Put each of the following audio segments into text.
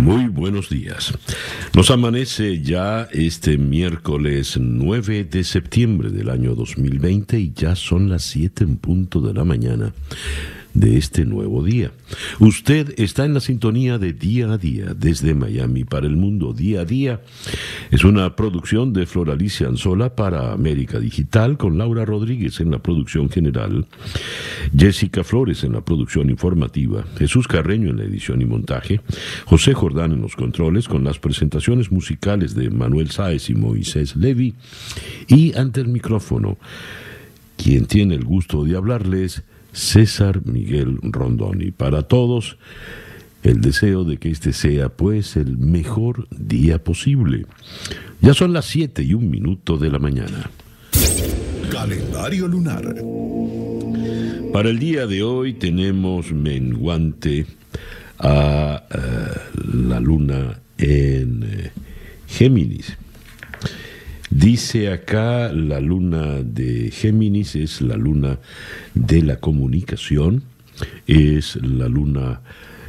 Muy buenos días. Nos amanece ya este miércoles 9 de septiembre del año 2020 y ya son las 7 en punto de la mañana de este nuevo día. Usted está en la sintonía de Día a Día desde Miami para el mundo. Día a Día es una producción de Floralicia Anzola para América Digital con Laura Rodríguez en la producción general, Jessica Flores en la producción informativa, Jesús Carreño en la edición y montaje, José Jordán en los controles con las presentaciones musicales de Manuel Sáez y Moisés Levi y ante el micrófono quien tiene el gusto de hablarles César Miguel Rondoni. Para todos, el deseo de que este sea pues el mejor día posible. Ya son las 7 y un minuto de la mañana. Calendario lunar. Para el día de hoy tenemos menguante a eh, la luna en eh, Géminis. Dice acá la luna de Géminis es la luna de la comunicación, es la luna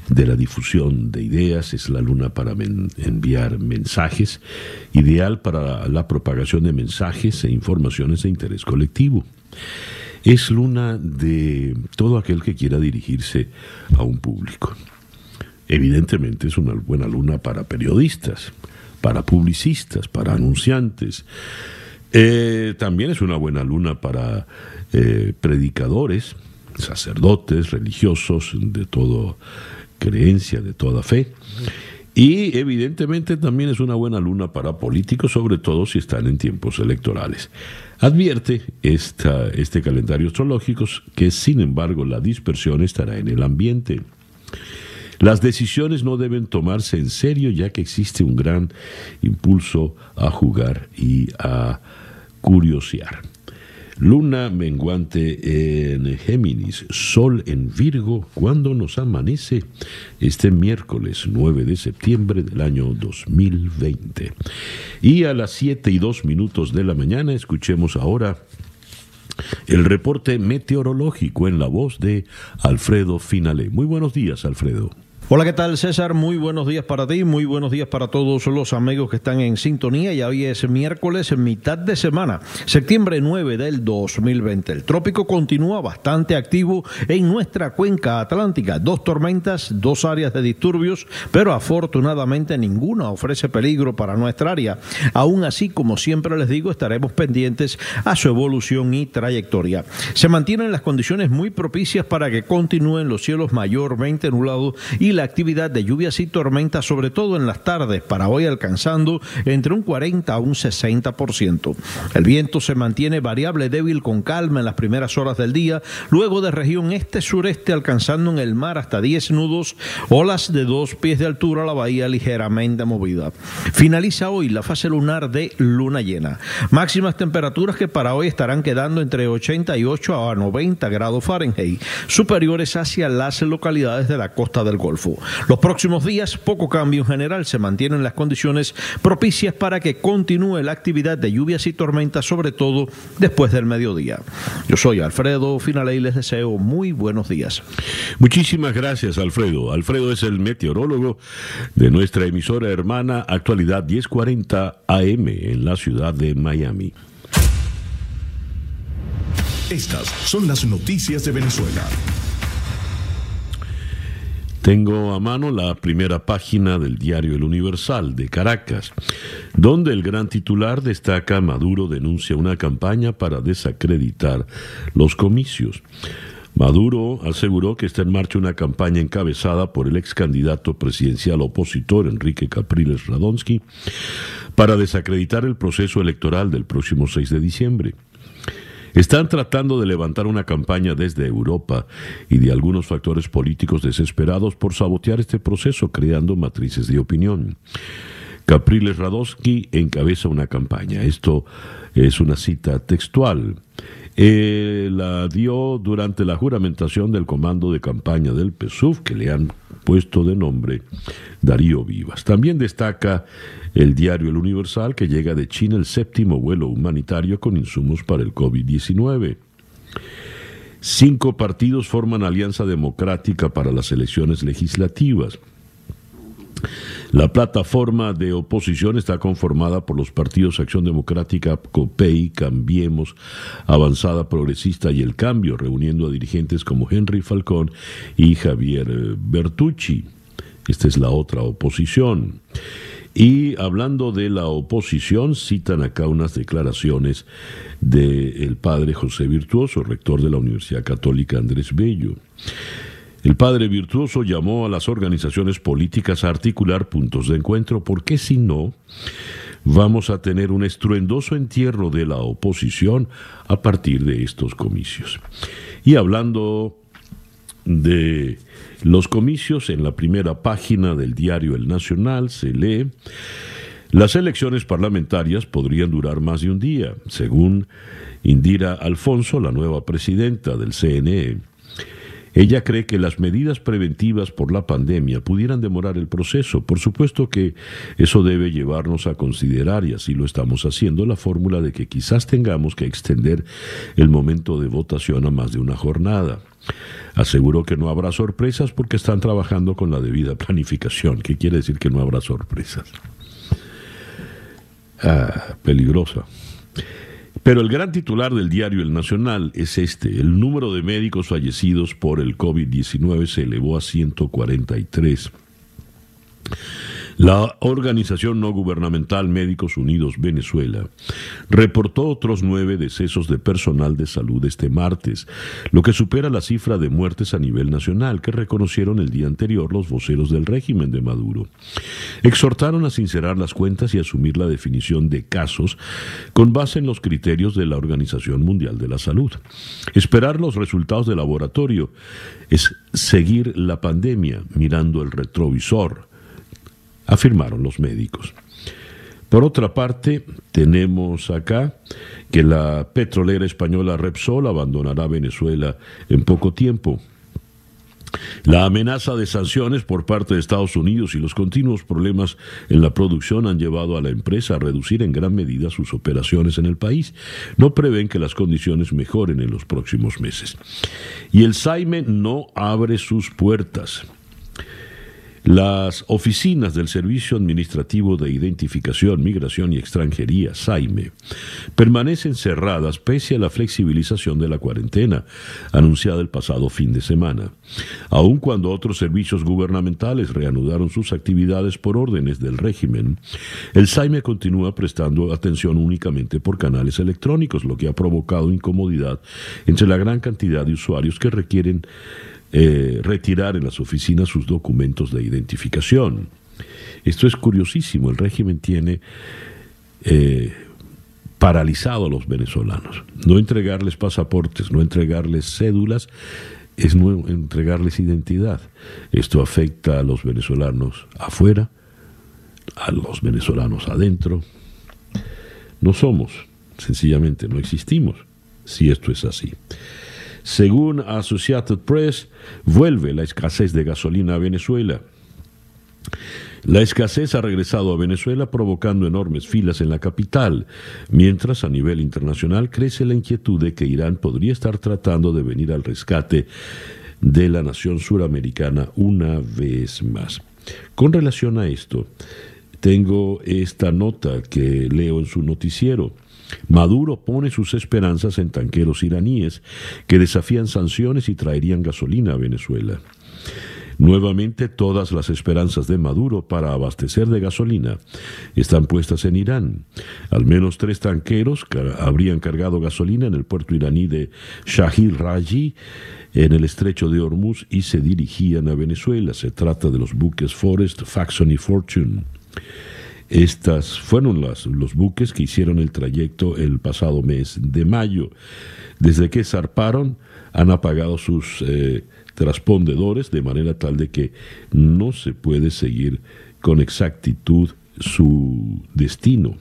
de la difusión de ideas, es la luna para enviar mensajes, ideal para la propagación de mensajes e informaciones de interés colectivo. Es luna de todo aquel que quiera dirigirse a un público. Evidentemente es una buena luna para periodistas, para publicistas, para anunciantes. Eh, también es una buena luna para eh, predicadores, sacerdotes, religiosos de toda creencia, de toda fe. Y evidentemente también es una buena luna para políticos, sobre todo si están en tiempos electorales. Advierte esta, este calendario astrológico que sin embargo la dispersión estará en el ambiente. Las decisiones no deben tomarse en serio ya que existe un gran impulso a jugar y a curiosear. Luna menguante en Géminis, Sol en Virgo, cuando nos amanece este miércoles 9 de septiembre del año 2020. Y a las 7 y 2 minutos de la mañana escuchemos ahora el reporte meteorológico en la voz de Alfredo Finale. Muy buenos días, Alfredo. Hola, ¿qué tal César? Muy buenos días para ti, muy buenos días para todos los amigos que están en sintonía. Ya hoy es miércoles, mitad de semana, septiembre 9 del 2020. El trópico continúa bastante activo en nuestra cuenca atlántica. Dos tormentas, dos áreas de disturbios, pero afortunadamente ninguna ofrece peligro para nuestra área. Aún así, como siempre les digo, estaremos pendientes a su evolución y trayectoria. Se mantienen las condiciones muy propicias para que continúen los cielos mayormente nublados y la actividad de lluvias y tormentas, sobre todo en las tardes, para hoy alcanzando entre un 40 a un 60%. El viento se mantiene variable débil con calma en las primeras horas del día, luego de región este-sureste alcanzando en el mar hasta 10 nudos, olas de dos pies de altura, la bahía ligeramente movida. Finaliza hoy la fase lunar de luna llena. Máximas temperaturas que para hoy estarán quedando entre 88 a 90 grados Fahrenheit, superiores hacia las localidades de la costa del Golfo. Los próximos días, poco cambio en general, se mantienen las condiciones propicias para que continúe la actividad de lluvias y tormentas, sobre todo después del mediodía. Yo soy Alfredo Finale y les deseo muy buenos días. Muchísimas gracias, Alfredo. Alfredo es el meteorólogo de nuestra emisora hermana Actualidad 1040 AM en la ciudad de Miami. Estas son las noticias de Venezuela. Tengo a mano la primera página del diario El Universal de Caracas, donde el gran titular destaca Maduro denuncia una campaña para desacreditar los comicios. Maduro aseguró que está en marcha una campaña encabezada por el ex candidato presidencial opositor Enrique Capriles Radonsky para desacreditar el proceso electoral del próximo 6 de diciembre. Están tratando de levantar una campaña desde Europa y de algunos factores políticos desesperados por sabotear este proceso, creando matrices de opinión. Capriles Radowski encabeza una campaña. Esto es una cita textual. Eh, la dio durante la juramentación del comando de campaña del PSUV, que le han puesto de nombre Darío Vivas. También destaca el diario El Universal, que llega de China el séptimo vuelo humanitario con insumos para el COVID-19. Cinco partidos forman alianza democrática para las elecciones legislativas. La plataforma de oposición está conformada por los partidos Acción Democrática, COPEI, Cambiemos, Avanzada Progresista y El Cambio, reuniendo a dirigentes como Henry Falcón y Javier Bertucci. Esta es la otra oposición. Y hablando de la oposición, citan acá unas declaraciones del padre José Virtuoso, rector de la Universidad Católica Andrés Bello. El padre virtuoso llamó a las organizaciones políticas a articular puntos de encuentro porque si no, vamos a tener un estruendoso entierro de la oposición a partir de estos comicios. Y hablando de los comicios, en la primera página del diario El Nacional se lee, las elecciones parlamentarias podrían durar más de un día, según Indira Alfonso, la nueva presidenta del CNE. Ella cree que las medidas preventivas por la pandemia pudieran demorar el proceso. Por supuesto que eso debe llevarnos a considerar, y así lo estamos haciendo, la fórmula de que quizás tengamos que extender el momento de votación a más de una jornada. Aseguro que no habrá sorpresas porque están trabajando con la debida planificación, que quiere decir que no habrá sorpresas. Ah, peligrosa. Pero el gran titular del diario El Nacional es este. El número de médicos fallecidos por el COVID-19 se elevó a 143. La organización no gubernamental Médicos Unidos Venezuela reportó otros nueve decesos de personal de salud este martes, lo que supera la cifra de muertes a nivel nacional que reconocieron el día anterior los voceros del régimen de Maduro. Exhortaron a sincerar las cuentas y asumir la definición de casos con base en los criterios de la Organización Mundial de la Salud. Esperar los resultados del laboratorio es seguir la pandemia mirando el retrovisor afirmaron los médicos. Por otra parte, tenemos acá que la petrolera española Repsol abandonará Venezuela en poco tiempo. La amenaza de sanciones por parte de Estados Unidos y los continuos problemas en la producción han llevado a la empresa a reducir en gran medida sus operaciones en el país. No prevén que las condiciones mejoren en los próximos meses. Y el Saime no abre sus puertas. Las oficinas del Servicio Administrativo de Identificación, Migración y Extranjería, SAIME, permanecen cerradas pese a la flexibilización de la cuarentena anunciada el pasado fin de semana, aun cuando otros servicios gubernamentales reanudaron sus actividades por órdenes del régimen. El SAIME continúa prestando atención únicamente por canales electrónicos, lo que ha provocado incomodidad entre la gran cantidad de usuarios que requieren eh, retirar en las oficinas sus documentos de identificación. Esto es curiosísimo, el régimen tiene eh, paralizado a los venezolanos. No entregarles pasaportes, no entregarles cédulas, es no entregarles identidad. Esto afecta a los venezolanos afuera, a los venezolanos adentro. No somos, sencillamente no existimos, si esto es así. Según Associated Press, vuelve la escasez de gasolina a Venezuela. La escasez ha regresado a Venezuela provocando enormes filas en la capital, mientras a nivel internacional crece la inquietud de que Irán podría estar tratando de venir al rescate de la nación suramericana una vez más. Con relación a esto, tengo esta nota que leo en su noticiero. Maduro pone sus esperanzas en tanqueros iraníes que desafían sanciones y traerían gasolina a Venezuela. Nuevamente todas las esperanzas de Maduro para abastecer de gasolina están puestas en Irán. Al menos tres tanqueros habrían cargado gasolina en el puerto iraní de Shahir Raji en el estrecho de Hormuz y se dirigían a Venezuela. Se trata de los buques Forest, Faxon y Fortune. Estas fueron las, los buques que hicieron el trayecto el pasado mes de mayo. Desde que zarparon han apagado sus eh, transpondedores de manera tal de que no se puede seguir con exactitud su destino.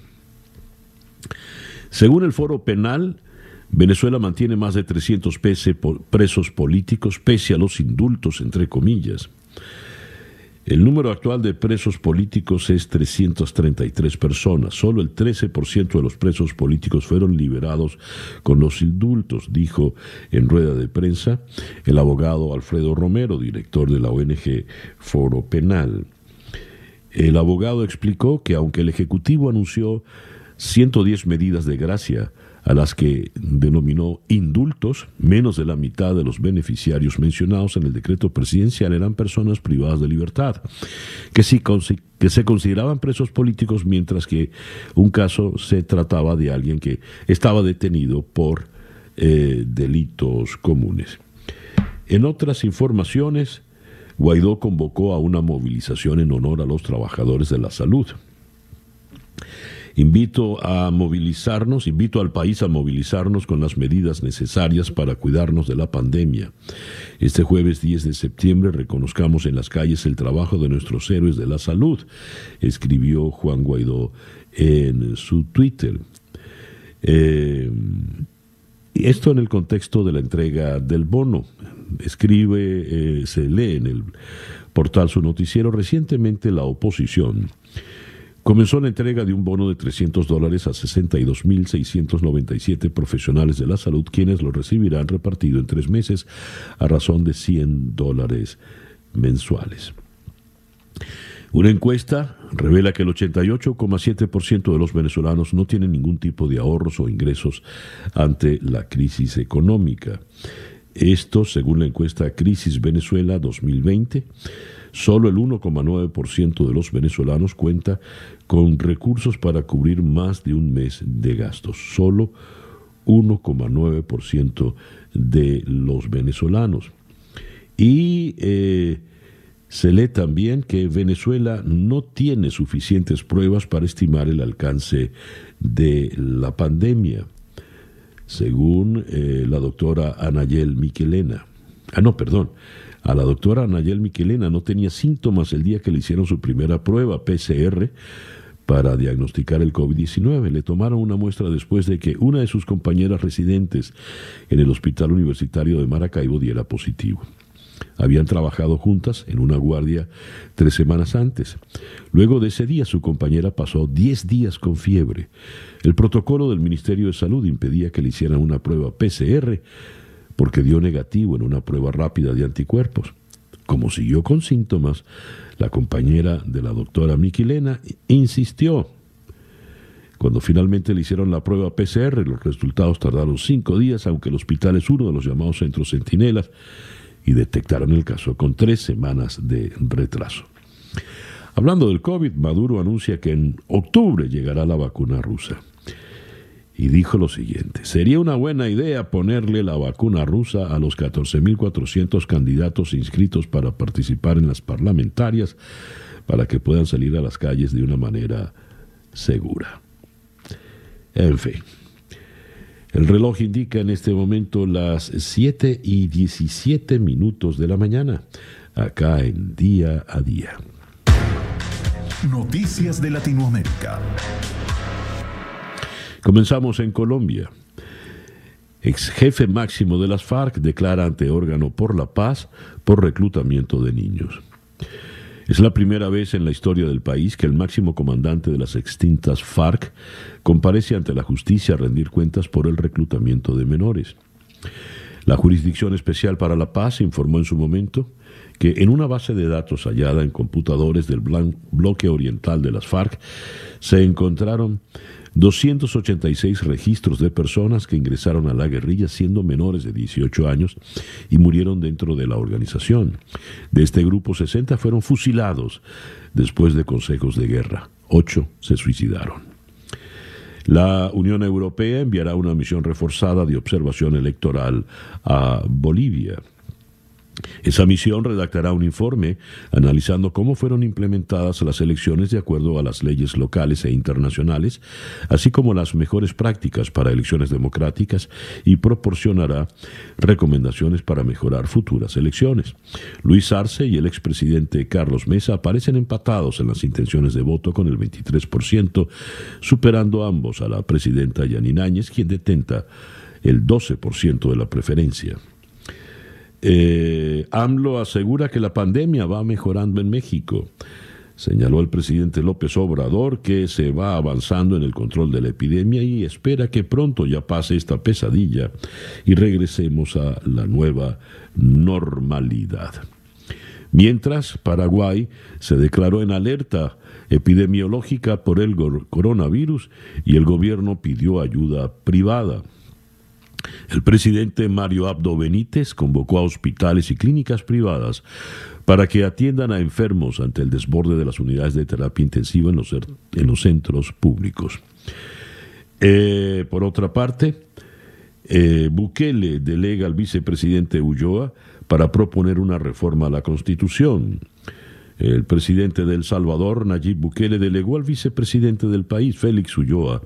Según el foro penal, Venezuela mantiene más de 300 presos políticos pese a los indultos, entre comillas. El número actual de presos políticos es 333 personas. Solo el 13% de los presos políticos fueron liberados con los indultos, dijo en rueda de prensa el abogado Alfredo Romero, director de la ONG Foro Penal. El abogado explicó que aunque el Ejecutivo anunció 110 medidas de gracia, a las que denominó indultos, menos de la mitad de los beneficiarios mencionados en el decreto presidencial eran personas privadas de libertad, que, que se consideraban presos políticos, mientras que un caso se trataba de alguien que estaba detenido por eh, delitos comunes. En otras informaciones, Guaidó convocó a una movilización en honor a los trabajadores de la salud. Invito a movilizarnos, invito al país a movilizarnos con las medidas necesarias para cuidarnos de la pandemia. Este jueves 10 de septiembre reconozcamos en las calles el trabajo de nuestros héroes de la salud, escribió Juan Guaidó en su Twitter. Eh, esto en el contexto de la entrega del bono. Escribe, eh, se lee en el portal su noticiero recientemente la oposición Comenzó la entrega de un bono de 300 dólares a 62.697 profesionales de la salud, quienes lo recibirán repartido en tres meses a razón de 100 dólares mensuales. Una encuesta revela que el 88,7% de los venezolanos no tienen ningún tipo de ahorros o ingresos ante la crisis económica. Esto, según la encuesta Crisis Venezuela 2020, Solo el 1,9% de los venezolanos cuenta con recursos para cubrir más de un mes de gastos. Solo 1,9% de los venezolanos. Y eh, se lee también que Venezuela no tiene suficientes pruebas para estimar el alcance de la pandemia, según eh, la doctora Anayel Miquelena. Ah, no, perdón. A la doctora Anayel Miquelena no tenía síntomas el día que le hicieron su primera prueba PCR para diagnosticar el COVID-19. Le tomaron una muestra después de que una de sus compañeras residentes en el Hospital Universitario de Maracaibo diera positivo. Habían trabajado juntas en una guardia tres semanas antes. Luego de ese día su compañera pasó diez días con fiebre. El protocolo del Ministerio de Salud impedía que le hicieran una prueba PCR porque dio negativo en una prueba rápida de anticuerpos. Como siguió con síntomas, la compañera de la doctora Miquilena insistió. Cuando finalmente le hicieron la prueba PCR, los resultados tardaron cinco días, aunque el hospital es uno de los llamados centros centinelas, y detectaron el caso con tres semanas de retraso. Hablando del COVID, Maduro anuncia que en octubre llegará la vacuna rusa y dijo lo siguiente, sería una buena idea ponerle la vacuna rusa a los 14.400 candidatos inscritos para participar en las parlamentarias para que puedan salir a las calles de una manera segura. En fin, el reloj indica en este momento las 7 y 17 minutos de la mañana, acá en día a día. Noticias de Latinoamérica. Comenzamos en Colombia. Ex jefe máximo de las FARC declara ante órgano por la paz por reclutamiento de niños. Es la primera vez en la historia del país que el máximo comandante de las extintas FARC comparece ante la justicia a rendir cuentas por el reclutamiento de menores. La Jurisdicción Especial para la Paz informó en su momento que en una base de datos hallada en computadores del bloque oriental de las FARC se encontraron 286 registros de personas que ingresaron a la guerrilla siendo menores de 18 años y murieron dentro de la organización. De este grupo, 60 fueron fusilados después de consejos de guerra. Ocho se suicidaron. La Unión Europea enviará una misión reforzada de observación electoral a Bolivia. Esa misión redactará un informe analizando cómo fueron implementadas las elecciones de acuerdo a las leyes locales e internacionales, así como las mejores prácticas para elecciones democráticas y proporcionará recomendaciones para mejorar futuras elecciones. Luis Arce y el expresidente Carlos Mesa aparecen empatados en las intenciones de voto con el 23%, superando ambos a la presidenta Yanine Áñez, quien detenta el 12% de la preferencia. Eh, AMLO asegura que la pandemia va mejorando en México. Señaló el presidente López Obrador que se va avanzando en el control de la epidemia y espera que pronto ya pase esta pesadilla y regresemos a la nueva normalidad. Mientras, Paraguay se declaró en alerta epidemiológica por el coronavirus y el gobierno pidió ayuda privada. El presidente Mario Abdo Benítez convocó a hospitales y clínicas privadas para que atiendan a enfermos ante el desborde de las unidades de terapia intensiva en los, en los centros públicos. Eh, por otra parte, eh, Bukele delega al vicepresidente Ulloa para proponer una reforma a la Constitución. El presidente de El Salvador, Nayib Bukele, delegó al vicepresidente del país, Félix Ulloa,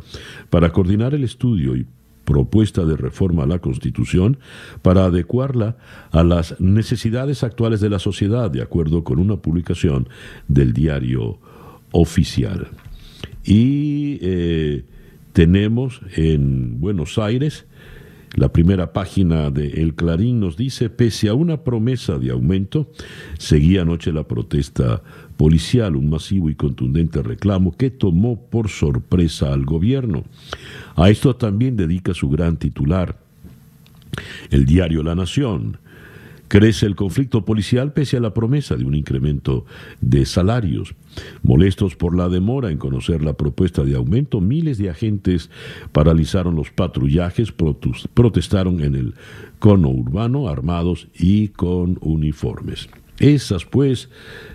para coordinar el estudio y propuesta de reforma a la Constitución para adecuarla a las necesidades actuales de la sociedad, de acuerdo con una publicación del diario oficial. Y eh, tenemos en Buenos Aires, la primera página de El Clarín nos dice, pese a una promesa de aumento, seguía anoche la protesta policial, un masivo y contundente reclamo que tomó por sorpresa al gobierno. A esto también dedica su gran titular, el diario La Nación. Crece el conflicto policial pese a la promesa de un incremento de salarios. Molestos por la demora en conocer la propuesta de aumento, miles de agentes paralizaron los patrullajes, protestaron en el cono urbano armados y con uniformes. Esas pues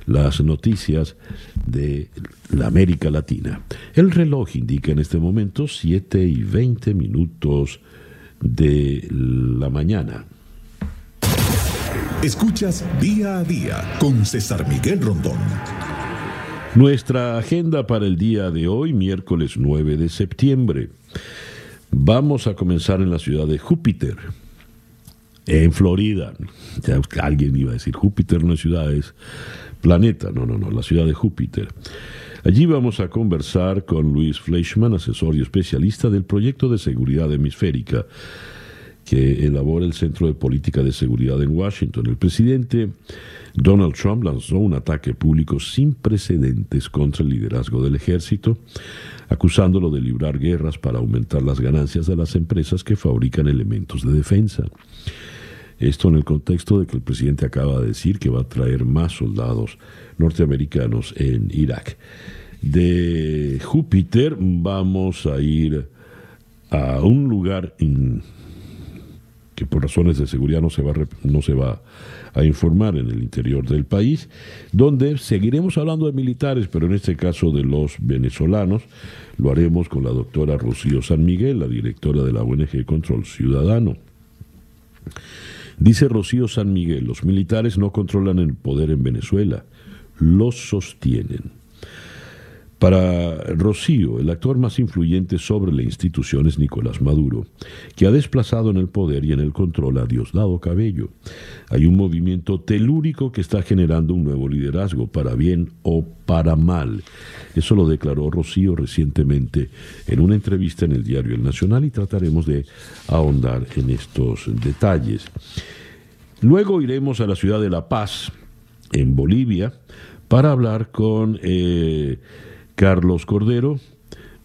las noticias de la América Latina. El reloj indica en este momento 7 y 20 minutos de la mañana. Escuchas día a día con César Miguel Rondón. Nuestra agenda para el día de hoy, miércoles 9 de septiembre. Vamos a comenzar en la ciudad de Júpiter en Florida. Ya alguien iba a decir, Júpiter no es ciudad, es planeta. No, no, no, la ciudad de Júpiter. Allí vamos a conversar con Luis Fleischmann, asesor y especialista del proyecto de seguridad hemisférica que elabora el Centro de Política de Seguridad en Washington. El presidente Donald Trump lanzó un ataque público sin precedentes contra el liderazgo del ejército, acusándolo de librar guerras para aumentar las ganancias de las empresas que fabrican elementos de defensa. Esto en el contexto de que el presidente acaba de decir que va a traer más soldados norteamericanos en Irak. De Júpiter vamos a ir a un lugar que por razones de seguridad no se, va, no se va a informar en el interior del país, donde seguiremos hablando de militares, pero en este caso de los venezolanos, lo haremos con la doctora Rocío San Miguel, la directora de la ONG Control Ciudadano. Dice Rocío San Miguel, los militares no controlan el poder en Venezuela, los sostienen. Para Rocío, el actor más influyente sobre la institución es Nicolás Maduro, que ha desplazado en el poder y en el control a Diosdado Cabello. Hay un movimiento telúrico que está generando un nuevo liderazgo, para bien o para mal. Eso lo declaró Rocío recientemente en una entrevista en el diario El Nacional y trataremos de ahondar en estos detalles. Luego iremos a la ciudad de La Paz, en Bolivia, para hablar con... Eh, Carlos Cordero,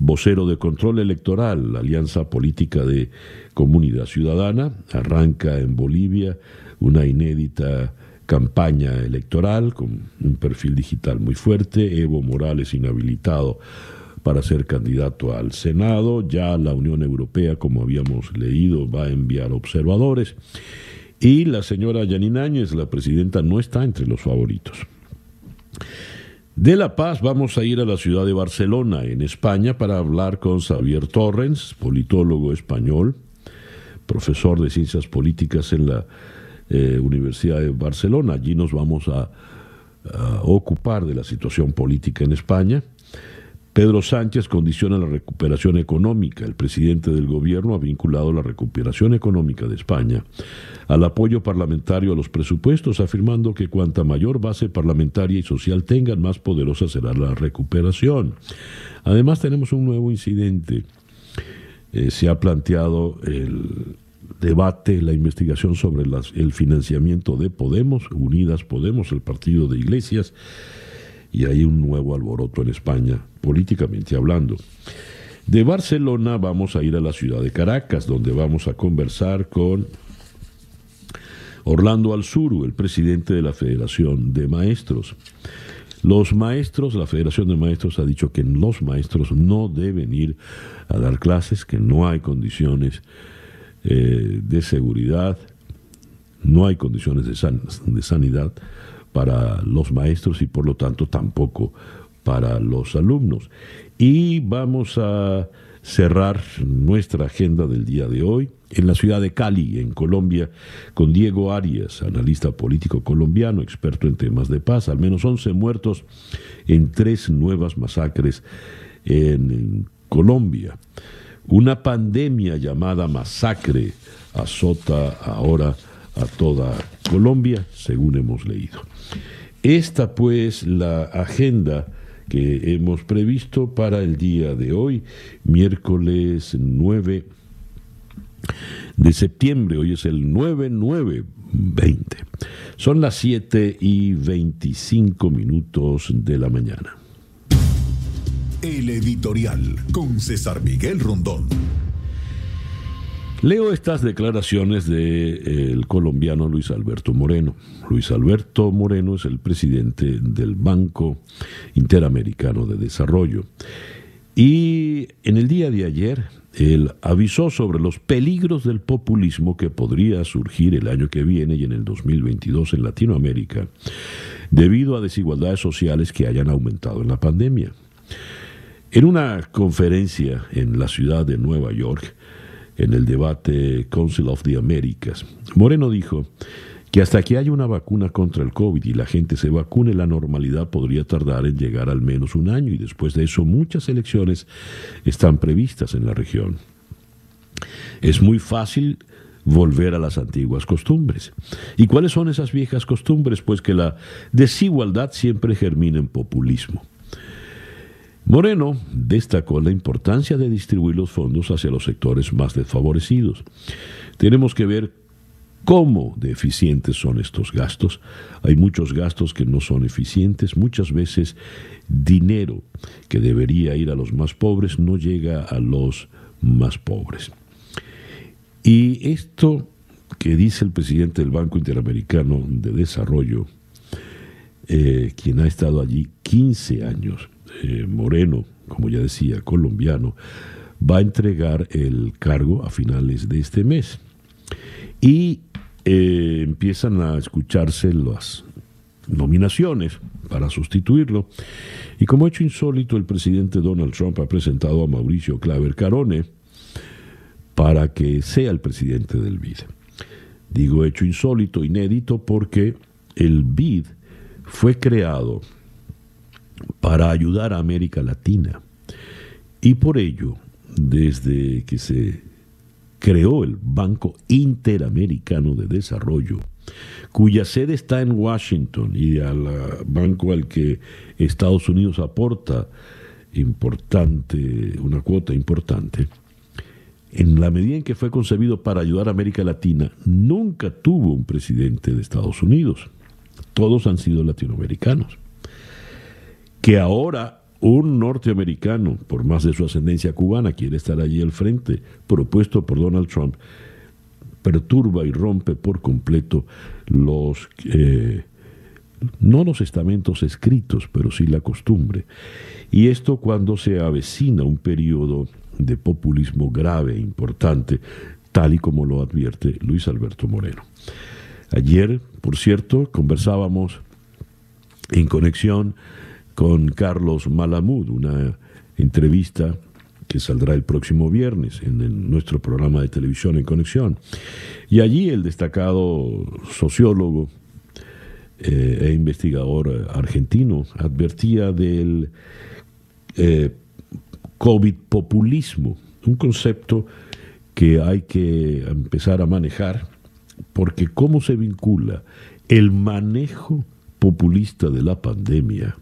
vocero de control electoral, la Alianza Política de Comunidad Ciudadana, arranca en Bolivia una inédita campaña electoral con un perfil digital muy fuerte, Evo Morales inhabilitado para ser candidato al Senado, ya la Unión Europea, como habíamos leído, va a enviar observadores. Y la señora Yanine Áñez, la presidenta, no está entre los favoritos. De La Paz vamos a ir a la ciudad de Barcelona, en España, para hablar con Xavier Torrens, politólogo español, profesor de ciencias políticas en la eh, Universidad de Barcelona. Allí nos vamos a, a ocupar de la situación política en España. Pedro Sánchez condiciona la recuperación económica. El presidente del gobierno ha vinculado la recuperación económica de España al apoyo parlamentario a los presupuestos, afirmando que cuanta mayor base parlamentaria y social tengan, más poderosa será la recuperación. Además tenemos un nuevo incidente. Eh, se ha planteado el debate, la investigación sobre el financiamiento de Podemos, Unidas Podemos, el partido de iglesias, y hay un nuevo alboroto en España, políticamente hablando. De Barcelona vamos a ir a la ciudad de Caracas, donde vamos a conversar con Orlando Alzuru, el presidente de la Federación de Maestros. Los maestros, la Federación de Maestros ha dicho que los maestros no deben ir a dar clases, que no hay condiciones eh, de seguridad, no hay condiciones de, de sanidad para los maestros y por lo tanto tampoco para los alumnos. Y vamos a cerrar nuestra agenda del día de hoy en la ciudad de Cali, en Colombia, con Diego Arias, analista político colombiano, experto en temas de paz. Al menos 11 muertos en tres nuevas masacres en Colombia. Una pandemia llamada masacre azota ahora a toda Colombia, según hemos leído. Esta pues la agenda que hemos previsto para el día de hoy, miércoles 9 de septiembre, hoy es el 9920. Son las 7 y 25 minutos de la mañana. El editorial con César Miguel Rondón. Leo estas declaraciones del de, colombiano Luis Alberto Moreno. Luis Alberto Moreno es el presidente del Banco Interamericano de Desarrollo. Y en el día de ayer, él avisó sobre los peligros del populismo que podría surgir el año que viene y en el 2022 en Latinoamérica, debido a desigualdades sociales que hayan aumentado en la pandemia. En una conferencia en la ciudad de Nueva York, en el debate Council of the Americas. Moreno dijo que hasta que haya una vacuna contra el COVID y la gente se vacune, la normalidad podría tardar en llegar al menos un año y después de eso muchas elecciones están previstas en la región. Es muy fácil volver a las antiguas costumbres. ¿Y cuáles son esas viejas costumbres? Pues que la desigualdad siempre germina en populismo. Moreno destacó la importancia de distribuir los fondos hacia los sectores más desfavorecidos. Tenemos que ver cómo de eficientes son estos gastos. Hay muchos gastos que no son eficientes. Muchas veces dinero que debería ir a los más pobres no llega a los más pobres. Y esto que dice el presidente del Banco Interamericano de Desarrollo, eh, quien ha estado allí 15 años, eh, Moreno, como ya decía, colombiano, va a entregar el cargo a finales de este mes. Y eh, empiezan a escucharse las nominaciones para sustituirlo. Y como hecho insólito, el presidente Donald Trump ha presentado a Mauricio Claver Carone para que sea el presidente del BID. Digo hecho insólito, inédito, porque el BID fue creado para ayudar a América Latina. Y por ello, desde que se creó el Banco Interamericano de Desarrollo, cuya sede está en Washington y al banco al que Estados Unidos aporta importante, una cuota importante, en la medida en que fue concebido para ayudar a América Latina, nunca tuvo un presidente de Estados Unidos. Todos han sido latinoamericanos que ahora un norteamericano, por más de su ascendencia cubana, quiere estar allí al frente, propuesto por Donald Trump, perturba y rompe por completo los, eh, no los estamentos escritos, pero sí la costumbre. Y esto cuando se avecina un periodo de populismo grave e importante, tal y como lo advierte Luis Alberto Moreno. Ayer, por cierto, conversábamos en conexión con Carlos Malamud, una entrevista que saldrá el próximo viernes en, nuestro programa de televisión en conexión. Y allí el destacado sociólogo eh, e investigador argentino advertía del eh, COVID populismo, un concepto que hay que empezar a manejar porque cómo se vincula el manejo populista de la pandemia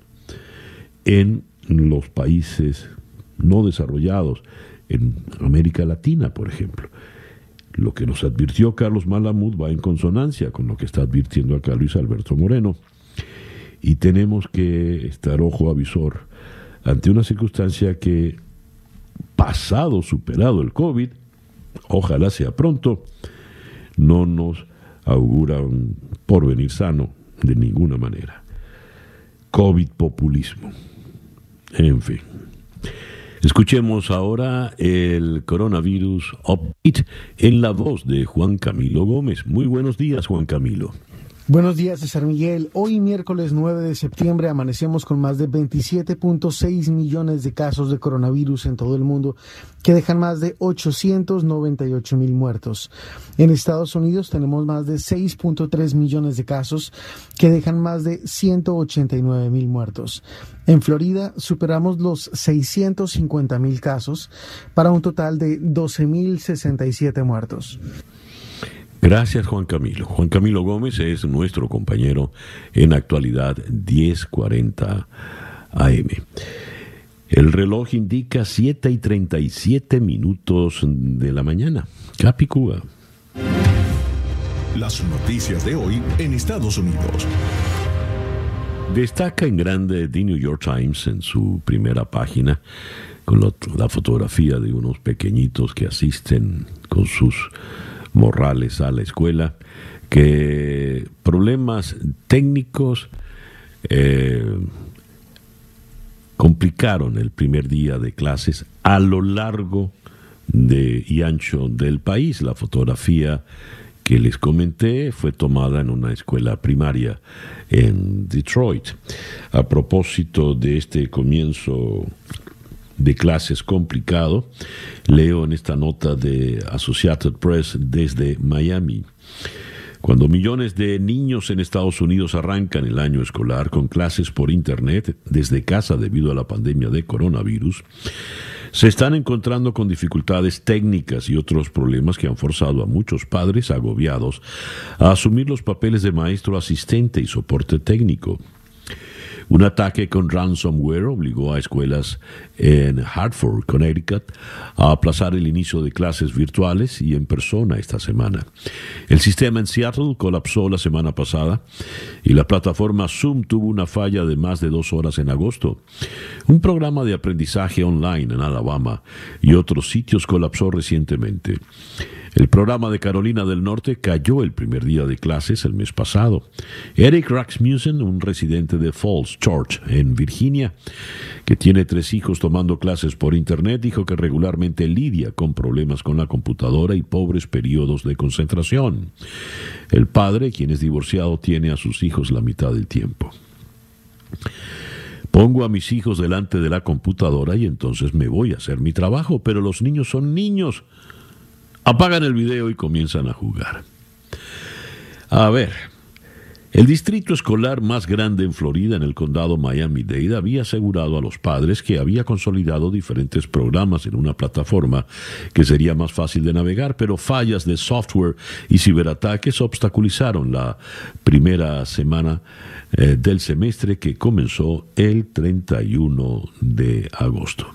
en los países no desarrollados, en América Latina, por ejemplo. Lo que nos advirtió Carlos Malamud va en consonancia con lo que está advirtiendo acá Luis Alberto Moreno. Y tenemos que estar ojo avisor ante una circunstancia que, pasado, superado el COVID, ojalá sea pronto, no nos augura un porvenir sano de ninguna manera. COVID populismo. En fin. Escuchemos ahora el coronavirus update en la voz de Juan Camilo Gómez. Muy buenos días, Juan Camilo. Buenos días, César Miguel. Hoy, miércoles 9 de septiembre, amanecemos con más de 27.6 millones de casos de coronavirus en todo el mundo, que dejan más de 898 mil muertos. En Estados Unidos tenemos más de 6.3 millones de casos, que dejan más de 189 mil muertos. En Florida superamos los 650 mil casos, para un total de 12 mil 67 muertos. Gracias Juan Camilo. Juan Camilo Gómez es nuestro compañero en actualidad 1040 AM. El reloj indica 7 y 37 minutos de la mañana. Capicúa. Las noticias de hoy en Estados Unidos. Destaca en grande The New York Times en su primera página con la fotografía de unos pequeñitos que asisten con sus morrales a la escuela, que problemas técnicos eh, complicaron el primer día de clases a lo largo de y ancho del país. La fotografía que les comenté fue tomada en una escuela primaria en Detroit. A propósito de este comienzo de clases complicado. Leo en esta nota de Associated Press desde Miami. Cuando millones de niños en Estados Unidos arrancan el año escolar con clases por Internet desde casa debido a la pandemia de coronavirus, se están encontrando con dificultades técnicas y otros problemas que han forzado a muchos padres agobiados a asumir los papeles de maestro asistente y soporte técnico. Un ataque con ransomware obligó a escuelas en Hartford, Connecticut, a aplazar el inicio de clases virtuales y en persona esta semana. El sistema en Seattle colapsó la semana pasada y la plataforma Zoom tuvo una falla de más de dos horas en agosto. Un programa de aprendizaje online en Alabama y otros sitios colapsó recientemente. El programa de Carolina del Norte cayó el primer día de clases el mes pasado. Eric Rasmussen, un residente de Falls Church, en Virginia, que tiene tres hijos tomando clases por Internet, dijo que regularmente lidia con problemas con la computadora y pobres periodos de concentración. El padre, quien es divorciado, tiene a sus hijos la mitad del tiempo. Pongo a mis hijos delante de la computadora y entonces me voy a hacer mi trabajo, pero los niños son niños apagan el video y comienzan a jugar. A ver, el distrito escolar más grande en Florida, en el condado Miami-Dade, había asegurado a los padres que había consolidado diferentes programas en una plataforma que sería más fácil de navegar, pero fallas de software y ciberataques obstaculizaron la primera semana eh, del semestre que comenzó el 31 de agosto.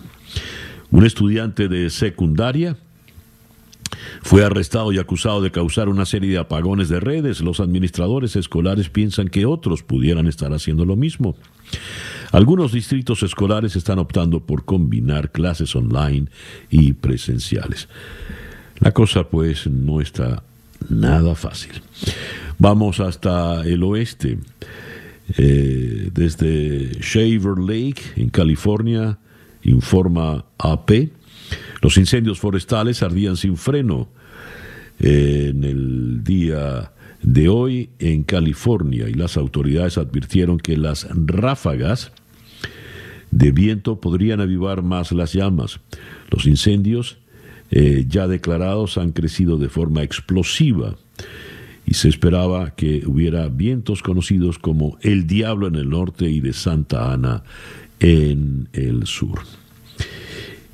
Un estudiante de secundaria fue arrestado y acusado de causar una serie de apagones de redes. Los administradores escolares piensan que otros pudieran estar haciendo lo mismo. Algunos distritos escolares están optando por combinar clases online y presenciales. La cosa pues no está nada fácil. Vamos hasta el oeste. Eh, desde Shaver Lake, en California, informa AP, los incendios forestales ardían sin freno en el día de hoy en California y las autoridades advirtieron que las ráfagas de viento podrían avivar más las llamas. Los incendios eh, ya declarados han crecido de forma explosiva y se esperaba que hubiera vientos conocidos como el diablo en el norte y de Santa Ana en el sur.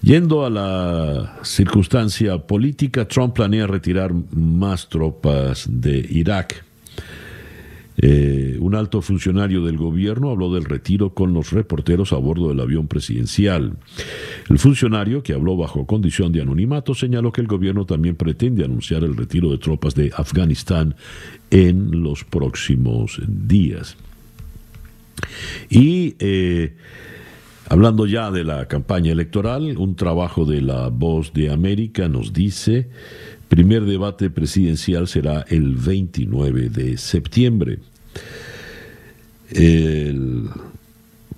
Yendo a la circunstancia política, Trump planea retirar más tropas de Irak. Eh, un alto funcionario del gobierno habló del retiro con los reporteros a bordo del avión presidencial. El funcionario, que habló bajo condición de anonimato, señaló que el gobierno también pretende anunciar el retiro de tropas de Afganistán en los próximos días. Y eh, hablando ya de la campaña electoral, un trabajo de la Voz de América nos dice primer debate presidencial será el 29 de septiembre. El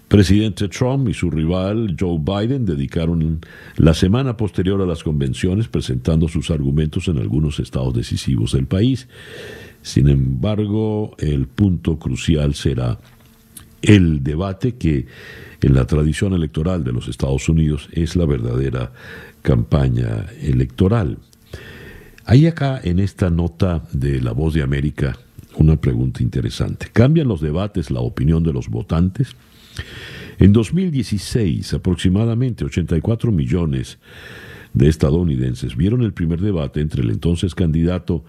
presidente Trump y su rival Joe Biden dedicaron la semana posterior a las convenciones presentando sus argumentos en algunos estados decisivos del país. Sin embargo, el punto crucial será el debate que en la tradición electoral de los Estados Unidos es la verdadera campaña electoral. Hay acá en esta nota de La Voz de América una pregunta interesante. ¿Cambian los debates la opinión de los votantes? En 2016, aproximadamente 84 millones de estadounidenses vieron el primer debate entre el entonces candidato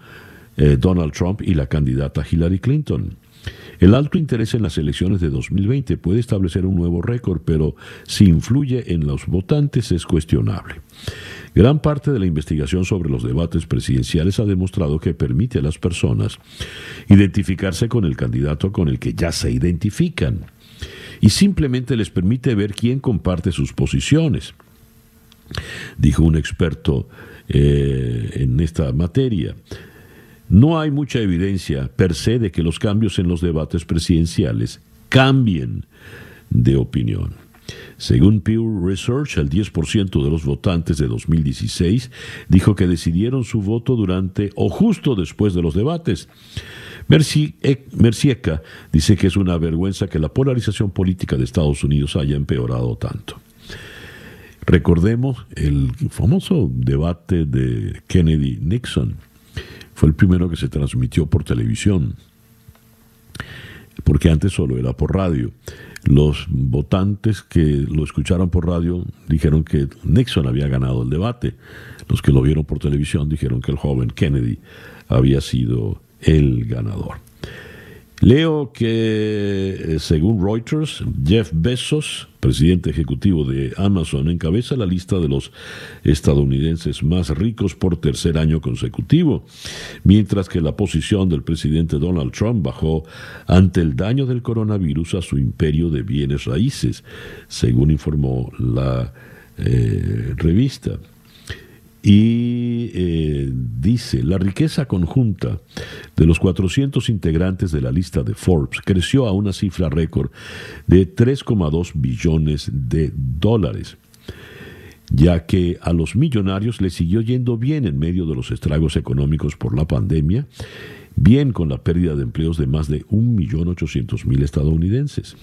eh, Donald Trump y la candidata Hillary Clinton. El alto interés en las elecciones de 2020 puede establecer un nuevo récord, pero si influye en los votantes es cuestionable. Gran parte de la investigación sobre los debates presidenciales ha demostrado que permite a las personas identificarse con el candidato con el que ya se identifican y simplemente les permite ver quién comparte sus posiciones. Dijo un experto eh, en esta materia. No hay mucha evidencia per se de que los cambios en los debates presidenciales cambien de opinión. Según Pew Research, el 10% de los votantes de 2016 dijo que decidieron su voto durante o justo después de los debates. Mercieka dice que es una vergüenza que la polarización política de Estados Unidos haya empeorado tanto. Recordemos el famoso debate de Kennedy-Nixon. Fue el primero que se transmitió por televisión, porque antes solo era por radio. Los votantes que lo escucharon por radio dijeron que Nixon había ganado el debate. Los que lo vieron por televisión dijeron que el joven Kennedy había sido el ganador. Leo que, eh, según Reuters, Jeff Bezos, presidente ejecutivo de Amazon, encabeza la lista de los estadounidenses más ricos por tercer año consecutivo, mientras que la posición del presidente Donald Trump bajó ante el daño del coronavirus a su imperio de bienes raíces, según informó la eh, revista y eh, dice, la riqueza conjunta de los 400 integrantes de la lista de Forbes creció a una cifra récord de 3,2 billones de dólares, ya que a los millonarios les siguió yendo bien en medio de los estragos económicos por la pandemia, bien con la pérdida de empleos de más de 1.800.000 estadounidenses.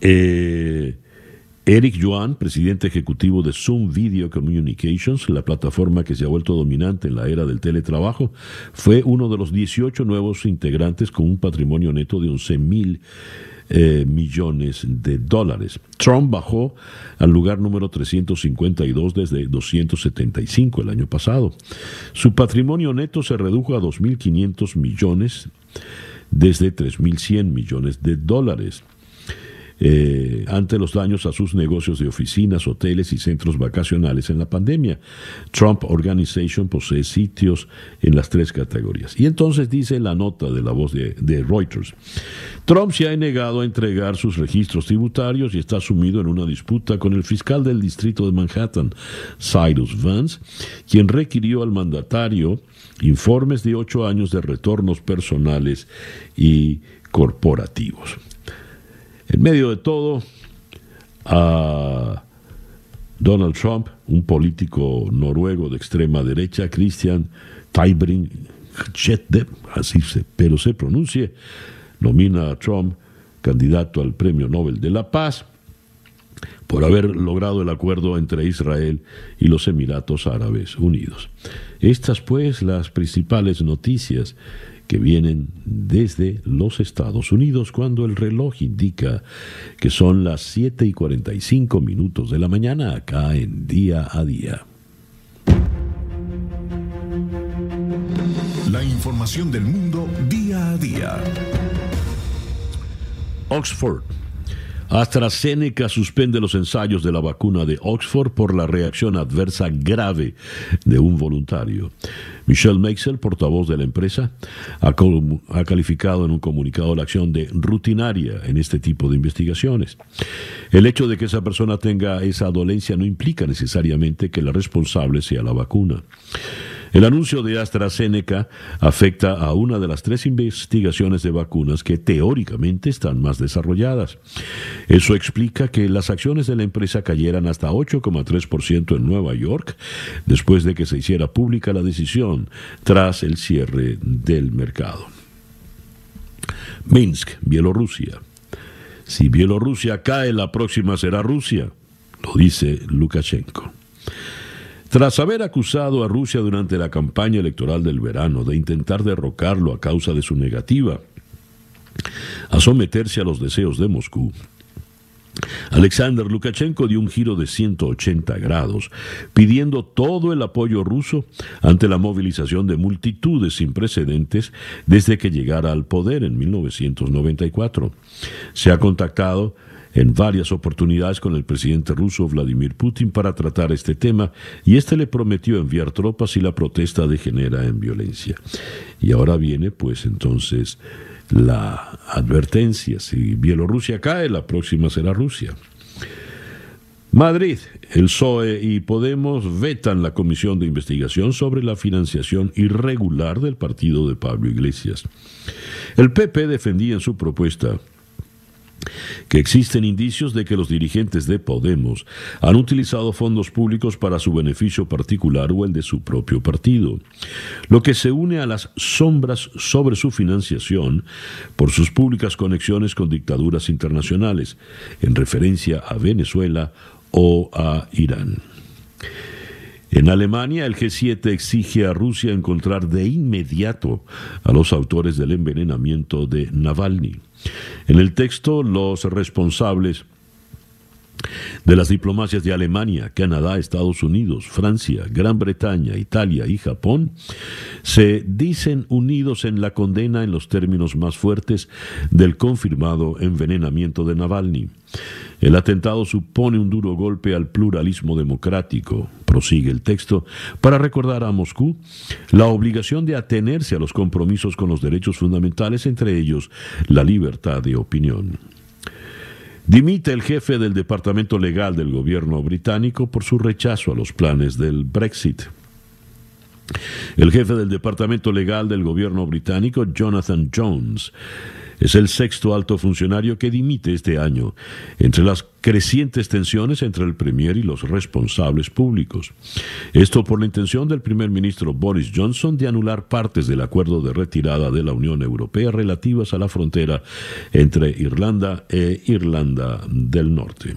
Eh, Eric Yuan, presidente ejecutivo de Zoom Video Communications, la plataforma que se ha vuelto dominante en la era del teletrabajo, fue uno de los 18 nuevos integrantes con un patrimonio neto de 11 mil eh, millones de dólares. Trump bajó al lugar número 352 desde 275 el año pasado. Su patrimonio neto se redujo a 2.500 millones desde 3.100 millones de dólares. Eh, ante los daños a sus negocios de oficinas, hoteles y centros vacacionales en la pandemia. Trump Organization posee sitios en las tres categorías. Y entonces dice la nota de la voz de, de Reuters. Trump se ha negado a entregar sus registros tributarios y está sumido en una disputa con el fiscal del distrito de Manhattan, Cyrus Vance, quien requirió al mandatario informes de ocho años de retornos personales y corporativos. En medio de todo, a Donald Trump, un político noruego de extrema derecha, Christian Tybring así se, pero se pronuncie, nomina a Trump candidato al Premio Nobel de la Paz, por haber logrado el acuerdo entre Israel y los Emiratos Árabes Unidos. Estas pues las principales noticias que vienen desde los Estados Unidos cuando el reloj indica que son las 7 y 45 minutos de la mañana acá en día a día. La información del mundo día a día. Oxford AstraZeneca suspende los ensayos de la vacuna de Oxford por la reacción adversa grave de un voluntario. Michelle Meixel, portavoz de la empresa, ha, ha, calificado en un comunicado la acción de rutinaria en este tipo de investigaciones. El hecho de que esa persona tenga esa dolencia no implica necesariamente que la responsable sea la vacuna. El anuncio de AstraZeneca afecta a una de las tres investigaciones de vacunas que teóricamente están más desarrolladas. Eso explica que las acciones de la empresa cayeran hasta 8,3% en Nueva York después de que se hiciera pública la decisión tras el cierre del mercado. Minsk, Bielorrusia. Si Bielorrusia cae, la próxima será Rusia, lo dice Lukashenko. Tras haber acusado a Rusia durante la campaña electoral del verano de intentar derrocarlo a causa de su negativa a someterse a los deseos de Moscú, Alexander Lukashenko dio un giro de 180 grados, pidiendo todo el apoyo ruso ante la movilización de multitudes sin precedentes desde que llegara al poder en 1994. Se ha contactado en varias oportunidades con el presidente ruso Vladimir Putin para tratar este tema y este le prometió enviar tropas si la protesta degenera en violencia. Y ahora viene pues entonces la advertencia, si Bielorrusia cae, la próxima será Rusia. Madrid, el PSOE y Podemos vetan la comisión de investigación sobre la financiación irregular del partido de Pablo Iglesias. El PP defendía en su propuesta que existen indicios de que los dirigentes de Podemos han utilizado fondos públicos para su beneficio particular o el de su propio partido, lo que se une a las sombras sobre su financiación por sus públicas conexiones con dictaduras internacionales, en referencia a Venezuela o a Irán. En Alemania, el G7 exige a Rusia encontrar de inmediato a los autores del envenenamiento de Navalny. En el texto, los responsables de las diplomacias de Alemania, Canadá, Estados Unidos, Francia, Gran Bretaña, Italia y Japón se dicen unidos en la condena en los términos más fuertes del confirmado envenenamiento de Navalny. El atentado supone un duro golpe al pluralismo democrático, prosigue el texto, para recordar a Moscú la obligación de atenerse a los compromisos con los derechos fundamentales, entre ellos la libertad de opinión. Dimite el jefe del Departamento Legal del gobierno británico por su rechazo a los planes del Brexit. El jefe del Departamento Legal del gobierno británico, Jonathan Jones, es el sexto alto funcionario que dimite este año, entre las crecientes tensiones entre el Premier y los responsables públicos. Esto por la intención del primer ministro Boris Johnson de anular partes del acuerdo de retirada de la Unión Europea relativas a la frontera entre Irlanda e Irlanda del Norte.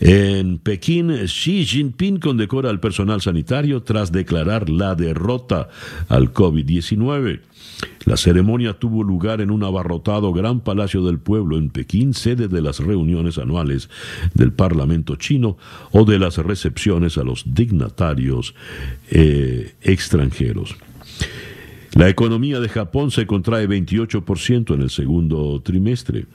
En Pekín, Xi Jinping condecora al personal sanitario tras declarar la derrota al COVID-19. La ceremonia tuvo lugar en un abarrotado Gran Palacio del Pueblo en Pekín, sede de las reuniones anuales del Parlamento chino o de las recepciones a los dignatarios eh, extranjeros. La economía de Japón se contrae 28% en el segundo trimestre.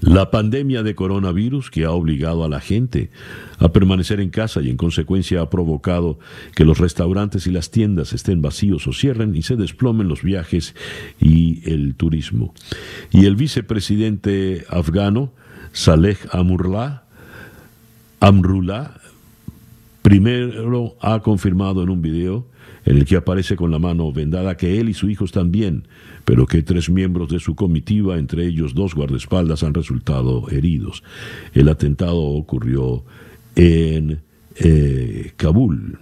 La pandemia de coronavirus que ha obligado a la gente a permanecer en casa y en consecuencia ha provocado que los restaurantes y las tiendas estén vacíos o cierren y se desplomen los viajes y el turismo. Y el vicepresidente afgano, Saleh Amurla, Amrullah, primero ha confirmado en un video en el que aparece con la mano vendada que él y su hijo están bien, pero que tres miembros de su comitiva, entre ellos dos guardaespaldas, han resultado heridos. El atentado ocurrió en eh, Kabul.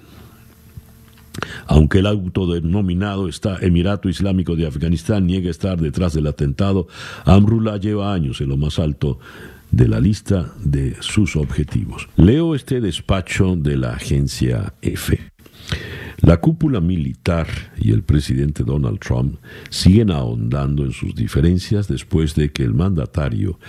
Aunque el autodenominado está Emirato Islámico de Afganistán niegue estar detrás del atentado, Amrullah lleva años en lo más alto de la lista de sus objetivos. Leo este despacho de la agencia EFE. La cúpula militar y el presidente Donald Trump siguen ahondando en sus diferencias después de que el mandatario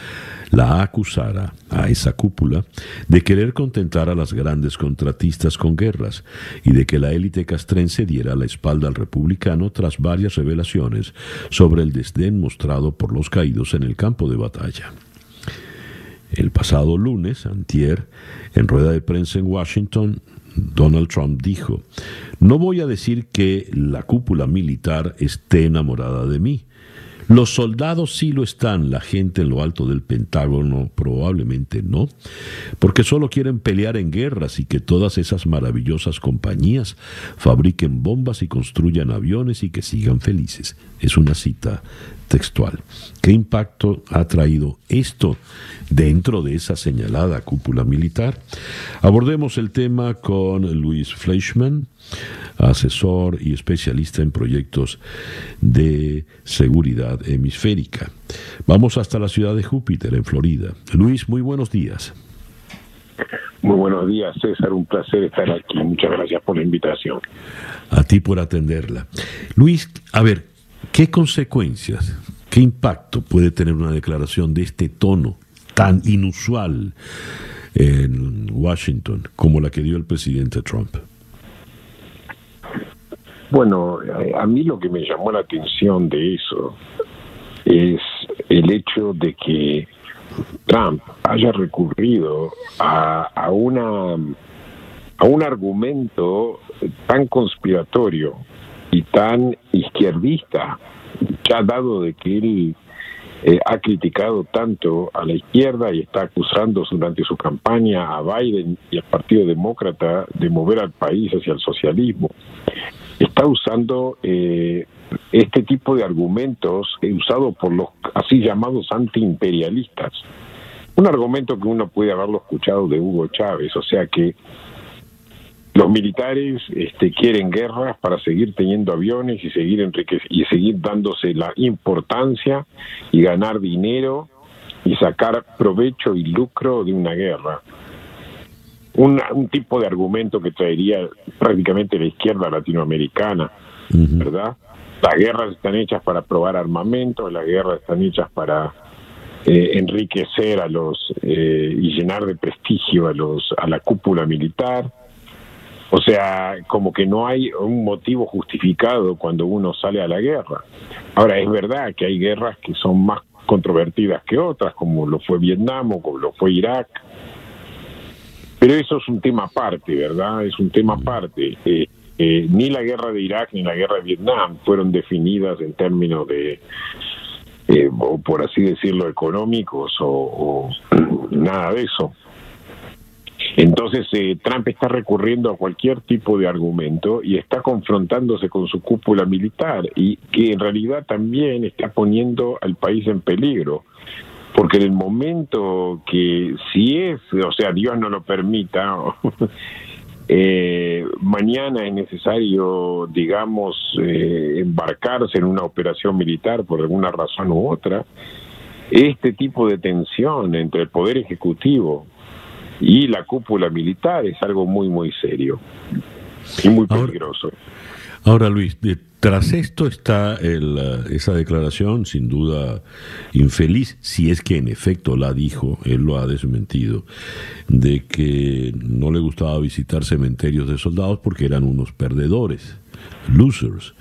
la acusara a esa cúpula de querer contentar a las grandes contratistas con guerras y de que la élite castrense diera la espalda al republicano tras varias revelaciones sobre el desdén mostrado por los caídos en el campo de batalla. El pasado lunes, antier, en rueda de prensa en Washington, Donald Trump dijo, no voy a decir que la cúpula militar esté enamorada de mí. Los soldados sí lo están, la gente en lo alto del Pentágono probablemente no, porque solo quieren pelear en guerras y que todas esas maravillosas compañías fabriquen bombas y construyan aviones y que sigan felices. Es una cita textual. ¿Qué impacto ha traído esto dentro de esa señalada cúpula militar? Abordemos el tema con Luis Fleischman, asesor y especialista en proyectos de seguridad hemisférica. Vamos hasta la ciudad de Júpiter, en Florida. Luis, muy buenos días. Muy buenos días, César. Un placer estar aquí. Muchas gracias por la invitación. A ti por atenderla. Luis, a ver, ¿Qué consecuencias, qué impacto puede tener una declaración de este tono tan inusual en Washington como la que dio el presidente Trump? Bueno, a mí lo que me llamó la atención de eso es el hecho de que Trump haya recurrido a, a una a un argumento tan conspiratorio y tan izquierdista, ya dado de que él eh, ha criticado tanto a la izquierda y está acusando durante su campaña a Biden y al Partido Demócrata de mover al país hacia el socialismo. Está usando eh, este tipo de argumentos eh, usado por los así llamados antiimperialistas. Un argumento que uno puede haberlo escuchado de Hugo Chávez, o sea que los militares este, quieren guerras para seguir teniendo aviones y seguir y seguir dándose la importancia y ganar dinero y sacar provecho y lucro de una guerra. Un, tipo de argumento que traería prácticamente la izquierda latinoamericana, ¿verdad? Las guerras están hechas para probar armamento, las guerras están hechas para eh, enriquecer a los eh, y llenar de prestigio a los a la cúpula militar o sea, como que no hay un motivo justificado cuando uno sale a la guerra. Ahora, es verdad que hay guerras que son más controvertidas que otras, como lo fue Vietnam o como lo fue Irak. Pero eso es un tema aparte, ¿verdad? Es un tema aparte. Eh, eh, ni la guerra de Irak ni la guerra de Vietnam fueron definidas en términos de, eh, o por así decirlo, económicos o nada de eso. Entonces eh, Trump está recurriendo a cualquier tipo de argumento y está confrontándose con su cúpula militar y que en realidad también está poniendo al país en peligro. Porque en el momento que si es, o sea, Dios no lo permita, eh, mañana es necesario, digamos, eh, embarcarse en una operación militar por alguna razón u otra, este tipo de tensión entre el Poder Ejecutivo y la cúpula militar es algo muy, muy serio y muy peligroso. Ahora, Luis, tras esto está el, esa declaración, sin duda infeliz, si es que en efecto la dijo, él lo ha desmentido, de que no le gustaba visitar cementerios de soldados porque eran unos perdedores, losers.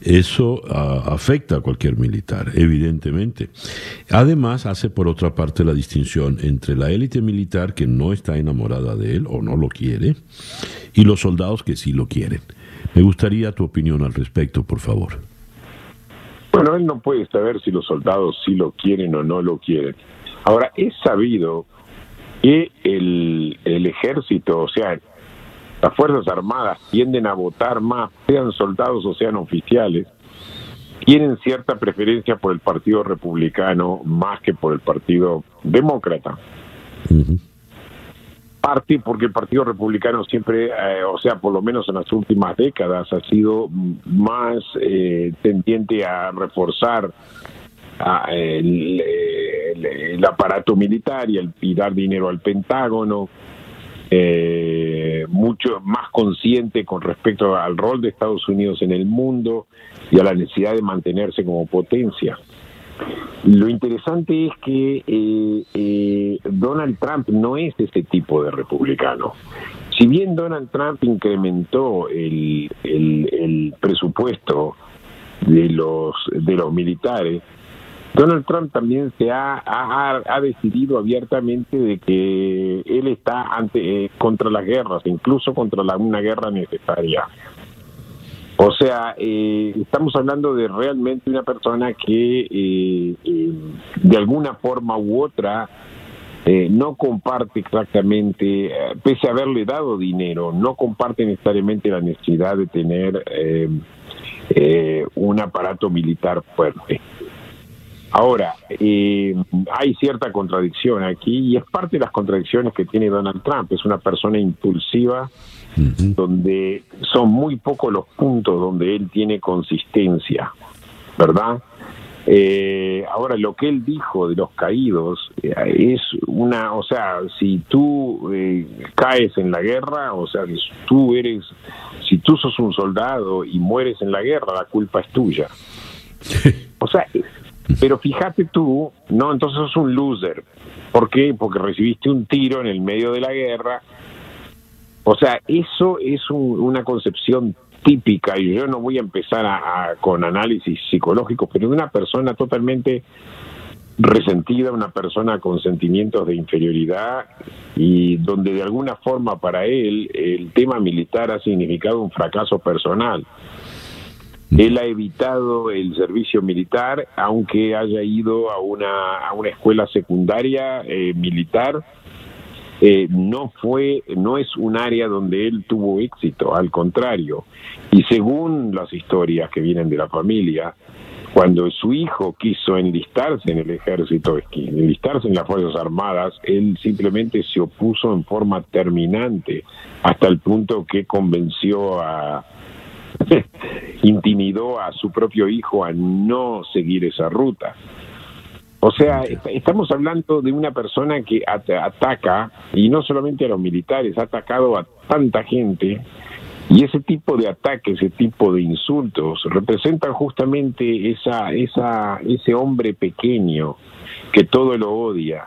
Eso afecta a cualquier militar, evidentemente. Además, hace por otra parte la distinción entre la élite militar que no está enamorada de él o no lo quiere y los soldados que sí lo quieren. Me gustaría tu opinión al respecto, por favor. Bueno, él no puede saber si los soldados sí lo quieren o no lo quieren. Ahora, es sabido que el, el ejército, o sea, las Fuerzas Armadas tienden a votar más, sean soldados o sean oficiales, tienen cierta preferencia por el Partido Republicano más que por el Partido Demócrata. parte porque el Partido Republicano siempre, eh, o sea, por lo menos en las últimas décadas, ha sido más eh, tendiente a reforzar el, aparato militar y al dar dinero al Pentágono, eh, mucho más consciente con respecto al rol de Estados Unidos en el mundo y a la necesidad de mantenerse como potencia. Lo interesante es que eh, eh, Donald Trump no es ese tipo de republicano. Si bien Donald Trump incrementó el, el, presupuesto de los de los militares, Donald Trump también se ha, ha, decidido abiertamente de que él está ante eh, contra las guerras, incluso contra la, una guerra necesaria. O sea, eh, estamos hablando de realmente una persona que eh, de alguna forma u otra no comparte exactamente, pese a haberle dado dinero, no comparte necesariamente la necesidad de tener un aparato militar fuerte. Ahora, hay cierta contradicción aquí y es parte de las contradicciones que tiene Donald Trump. Es una persona impulsiva donde son muy pocos los puntos donde él tiene consistencia, ¿verdad? Eh, ahora, lo que él dijo de los caídos eh, es una, o sea, si tú eh, caes en la guerra, o sea, si tú eres, si tú sos un soldado y mueres en la guerra, la culpa es tuya. O sea, pero fíjate tú, no, entonces sos un loser. ¿Por qué? Porque recibiste un tiro en el medio de la guerra o sea, eso es una concepción típica, y yo no voy a empezar a, con análisis psicológicos, pero de una persona totalmente resentida, una persona con sentimientos de inferioridad y donde de alguna forma para él el tema militar ha significado un fracaso personal. Él ha evitado el servicio militar, aunque haya ido a una, a una escuela secundaria eh, militar eh, no fue, no es un área donde él tuvo éxito, al contrario. Y según las historias que vienen de la familia, cuando su hijo quiso enlistarse en el ejército, enlistarse en las Fuerzas Armadas, él simplemente se opuso en forma terminante, hasta el punto que convenció a, intimidó a su propio hijo a no seguir esa ruta. O sea, estamos hablando de una persona que ataca, y no solamente a los militares, ha atacado a tanta gente, y ese tipo de ataques, ese tipo de insultos, representan justamente esa, esa, ese hombre pequeño que todo lo odia.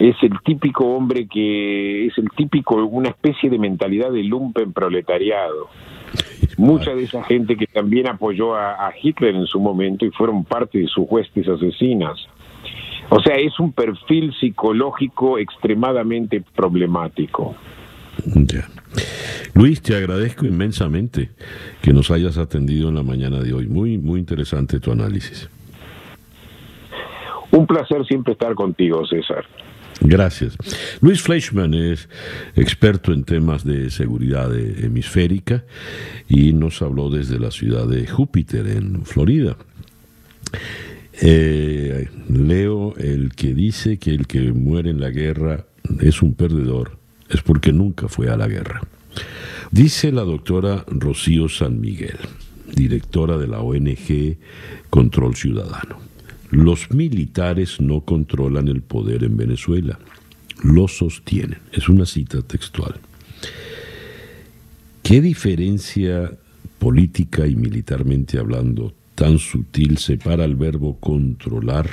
Es el típico hombre que es el típico, una especie de mentalidad de lumpen proletariado. Mucha de esa gente que también apoyó a, Hitler en su momento y fueron parte de sus huestes asesinas. O sea, es un perfil psicológico extremadamente problemático. Luis, te agradezco inmensamente que nos hayas atendido en la mañana de hoy. Muy, muy interesante tu análisis. Un placer siempre estar contigo, César. Gracias. Luis Fleischman es experto en temas de seguridad hemisférica y nos habló desde la ciudad de Júpiter, en Florida. Eh, leo el que dice que el que muere en la guerra es un perdedor, es porque nunca fue a la guerra. Dice la doctora Rocío San Miguel, directora de la ONG Control Ciudadano. Los militares no controlan el poder en Venezuela, lo sostienen. Es una cita textual. ¿Qué diferencia política y militarmente hablando tan sutil separa el verbo controlar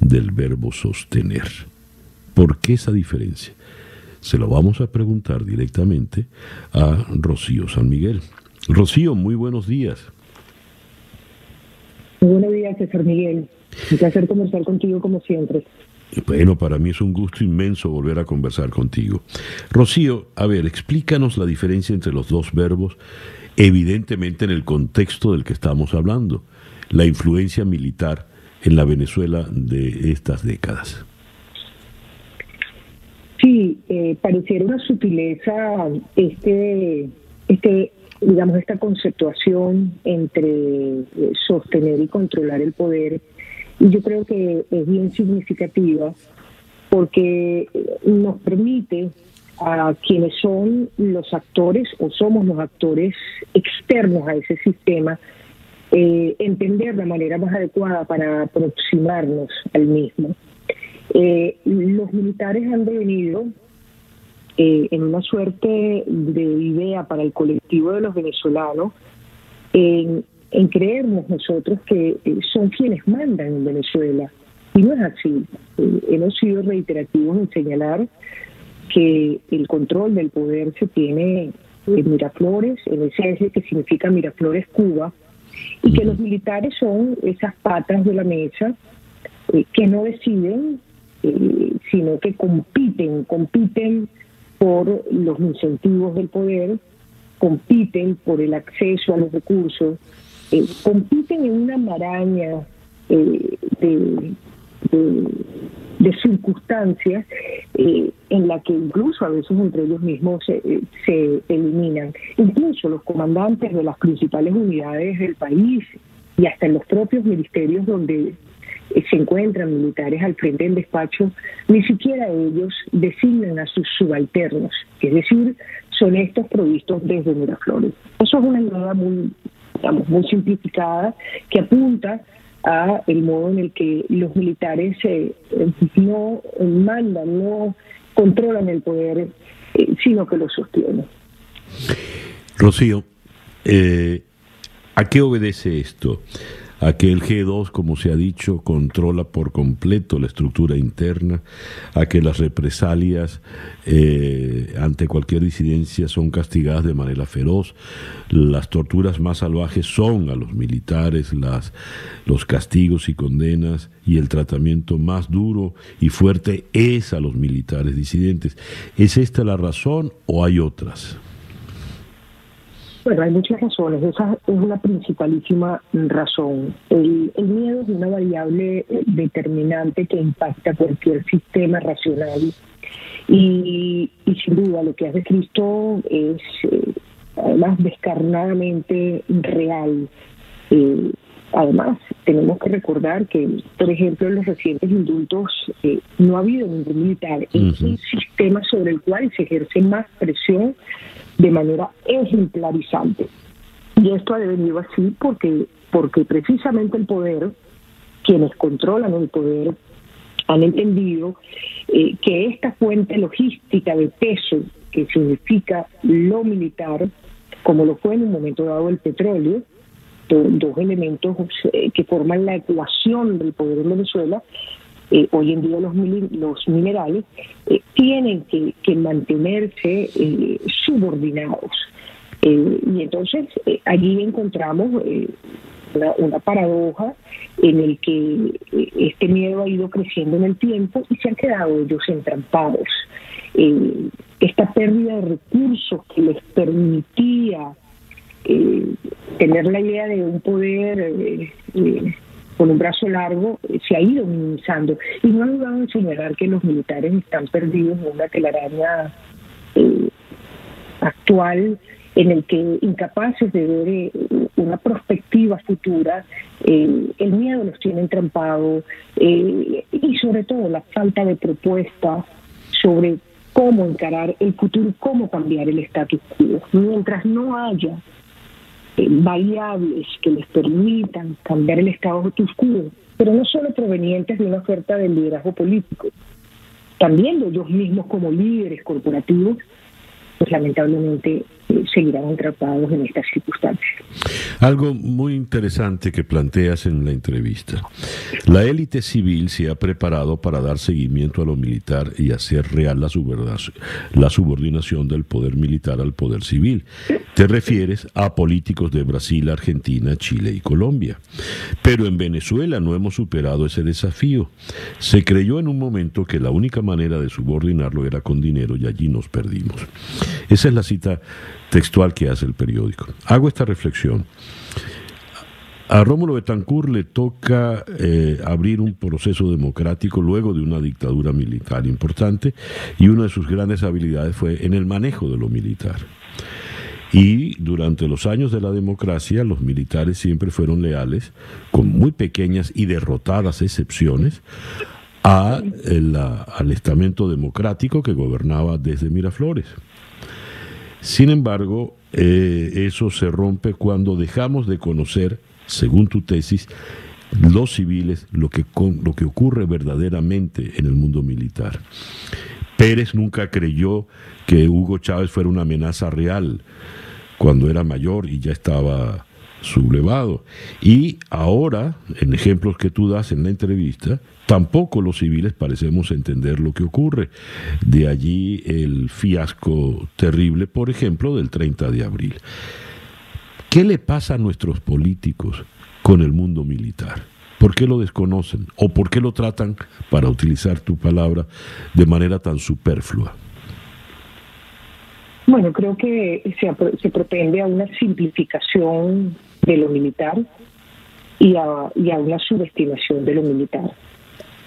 del verbo sostener? ¿Por qué esa diferencia? Se lo vamos a preguntar directamente a Rocío San Miguel. Rocío, muy buenos días. Muy buenos días, César Miguel. Un placer conversar contigo como siempre. Bueno, para mí es un gusto inmenso volver a conversar contigo. Rocío, a ver, explícanos la diferencia entre los dos verbos, evidentemente en el contexto del que estamos hablando, la influencia militar en la Venezuela de estas décadas. Sí, eh, pareciera una sutileza este, este digamos, esta conceptuación entre eh, sostener y controlar el poder, y yo creo que es bien significativa porque nos permite a quienes son los actores o somos los actores externos a ese sistema, eh, entender la manera más adecuada para aproximarnos al mismo. Eh, los militares han devenido eh, en una suerte de idea para el colectivo de los venezolanos en, creernos nosotros que son quienes mandan en Venezuela. Y no es así. hemos sido reiterativos en señalar que el control del poder se tiene en Miraflores, en ese eje que significa Miraflores Cuba, y que los militares son esas patas de la mesa eh, que no deciden, eh, sino que compiten, compiten por los incentivos del poder, compiten por el acceso a los recursos, eh, compiten en una maraña de de circunstancias eh, en la que incluso a veces entre ellos mismos se, eh, se eliminan. Incluso los comandantes de las principales unidades del país y hasta en los propios ministerios donde eh, se encuentran militares al frente del despacho, ni siquiera ellos designan a sus subalternos, es decir, son estos provistos desde Miraflores. Eso es una idea muy, simplificada que apunta a el modo en el que los militares eh, no mandan, no controlan el poder, eh, sino que lo sostienen. Rocío, eh, ¿a qué obedece esto? A que el G2, como se ha dicho, controla por completo la estructura interna, a que las represalias eh, ante cualquier disidencia son castigadas de manera feroz, las torturas más salvajes son a los militares, las, los castigos y condenas y el tratamiento más duro y fuerte es a los militares disidentes. ¿Es esta la razón o hay otras? Bueno, hay muchas razones. Esa es una principalísima razón. El, miedo es una variable eh, determinante que impacta cualquier sistema racional. Y, sin duda lo que hace Cristo es, eh, además, descarnadamente real. Eh, además, tenemos que recordar que, por ejemplo, en los recientes indultos no ha habido ningún militar. Es un sistema sobre el cual se ejerce más presión de manera ejemplarizante. Y esto ha devenido así porque, porque precisamente el poder, quienes controlan el poder, han entendido eh, que esta fuente logística de peso, que significa lo militar, como lo fue en un momento dado el petróleo, dos elementos eh, que forman la ecuación del poder en Venezuela, eh, hoy en día los, los minerales eh, tienen que, mantenerse eh, subordinados. y entonces allí encontramos una, paradoja en el que este miedo ha ido creciendo en el tiempo y se han quedado ellos entrampados. esta pérdida de recursos que les permitía tener la idea de un poder con un brazo largo eh, se ha ido minimizando. Y no ha dudado en señalar que los militares están perdidos en una telaraña eh, actual en el que incapaces de ver eh, una perspectiva futura, el miedo los tiene entrampados y sobre todo la falta de propuesta sobre cómo encarar el futuro, cómo cambiar el status quo. Mientras no haya eh, variables que les permitan cambiar el estado de tus quo, pero no solo provenientes de una oferta de liderazgo político, también ellos mismos como líderes corporativos, pues lamentablemente eh, seguirán atrapados en estas circunstancias. Algo muy interesante que planteas en la entrevista. La élite civil se ha preparado para dar seguimiento a lo militar y hacer real la, la subordinación del poder militar al poder civil. Te refieres a políticos de Brasil, Argentina, Chile y Colombia. Pero en Venezuela no hemos superado ese desafío. Se creyó en un momento que la única manera de subordinarlo era con dinero y allí nos perdimos. Esa es la cita textual que hace el periódico. Hago esta reflexión. A Rómulo Betancourt le toca eh, abrir un proceso democrático luego de una dictadura militar importante y una de sus grandes habilidades fue en el manejo de lo militar. Y durante los años de la democracia los militares siempre fueron leales, con muy pequeñas y derrotadas excepciones, a al estamento democrático que gobernaba desde Miraflores. Sin embargo, eh, eso se rompe cuando dejamos de conocer, según tu tesis, los civiles, lo que, lo que ocurre verdaderamente en el mundo militar. Pérez nunca creyó que Hugo Chávez fuera una amenaza real cuando era mayor y ya estaba sublevado. Y ahora, en ejemplos que tú das en la entrevista, tampoco los civiles parecemos entender lo que ocurre. De allí el fiasco terrible, por ejemplo, del 30 de abril. ¿Qué le pasa a nuestros políticos con el mundo militar? ¿Por qué lo desconocen? ¿O por qué lo tratan, para utilizar tu palabra, de manera tan superflua? Bueno, creo que se, se propende a una simplificación de lo militar y a, una subestimación de lo militar.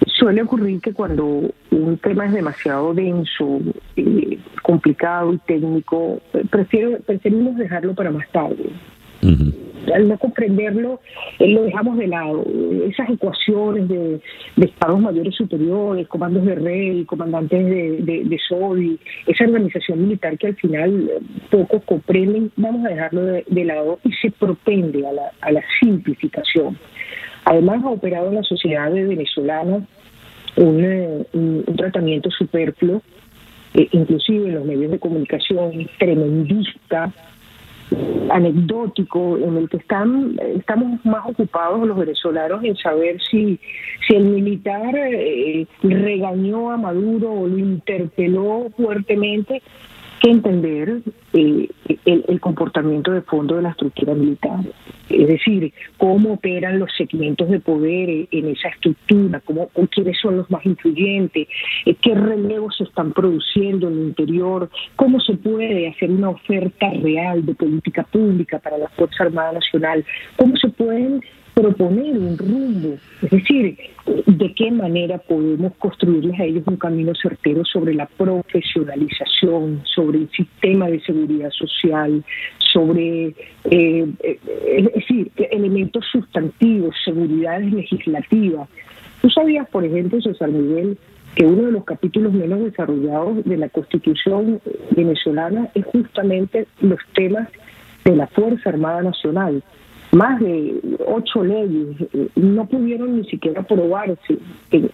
Suele ocurrir que cuando un tema es demasiado denso, eh, complicado y técnico, prefiero, preferimos dejarlo para más tarde al no comprenderlo, eh, lo dejamos de lado. Esas ecuaciones de, estados mayores superiores, comandos de rey, comandantes de, de, SODI, esa organización militar que al final eh, pocos comprenden, vamos a dejarlo de, lado y se propende a la, a la simplificación. Además, ha operado en la sociedad venezolana un, eh, un, tratamiento superfluo, inclusive en los medios de comunicación, tremendista, anecdótico en el que están estamos más ocupados los venezolanos en saber si si el militar eh, regañó a Maduro o lo interpeló fuertemente que entender eh, el, comportamiento de fondo de la estructura militar. Es decir, cómo operan los segmentos de poder en esa estructura, cómo, quiénes son los más influyentes, eh, qué relevos se están produciendo en el interior, cómo se puede hacer una oferta real de política pública para la Fuerza Armada Nacional, cómo se pueden proponer un rumbo, es decir, de qué manera podemos construirles a ellos un camino certero sobre la profesionalización, sobre el sistema de seguridad social, sobre, eh, eh, es decir, elementos sustantivos, seguridad legislativa. ¿Tú sabías, por ejemplo, César Miguel, que uno de los capítulos menos desarrollados de la Constitución venezolana es justamente los temas de la Fuerza Armada Nacional? Más de ocho leyes no pudieron ni siquiera aprobarse en,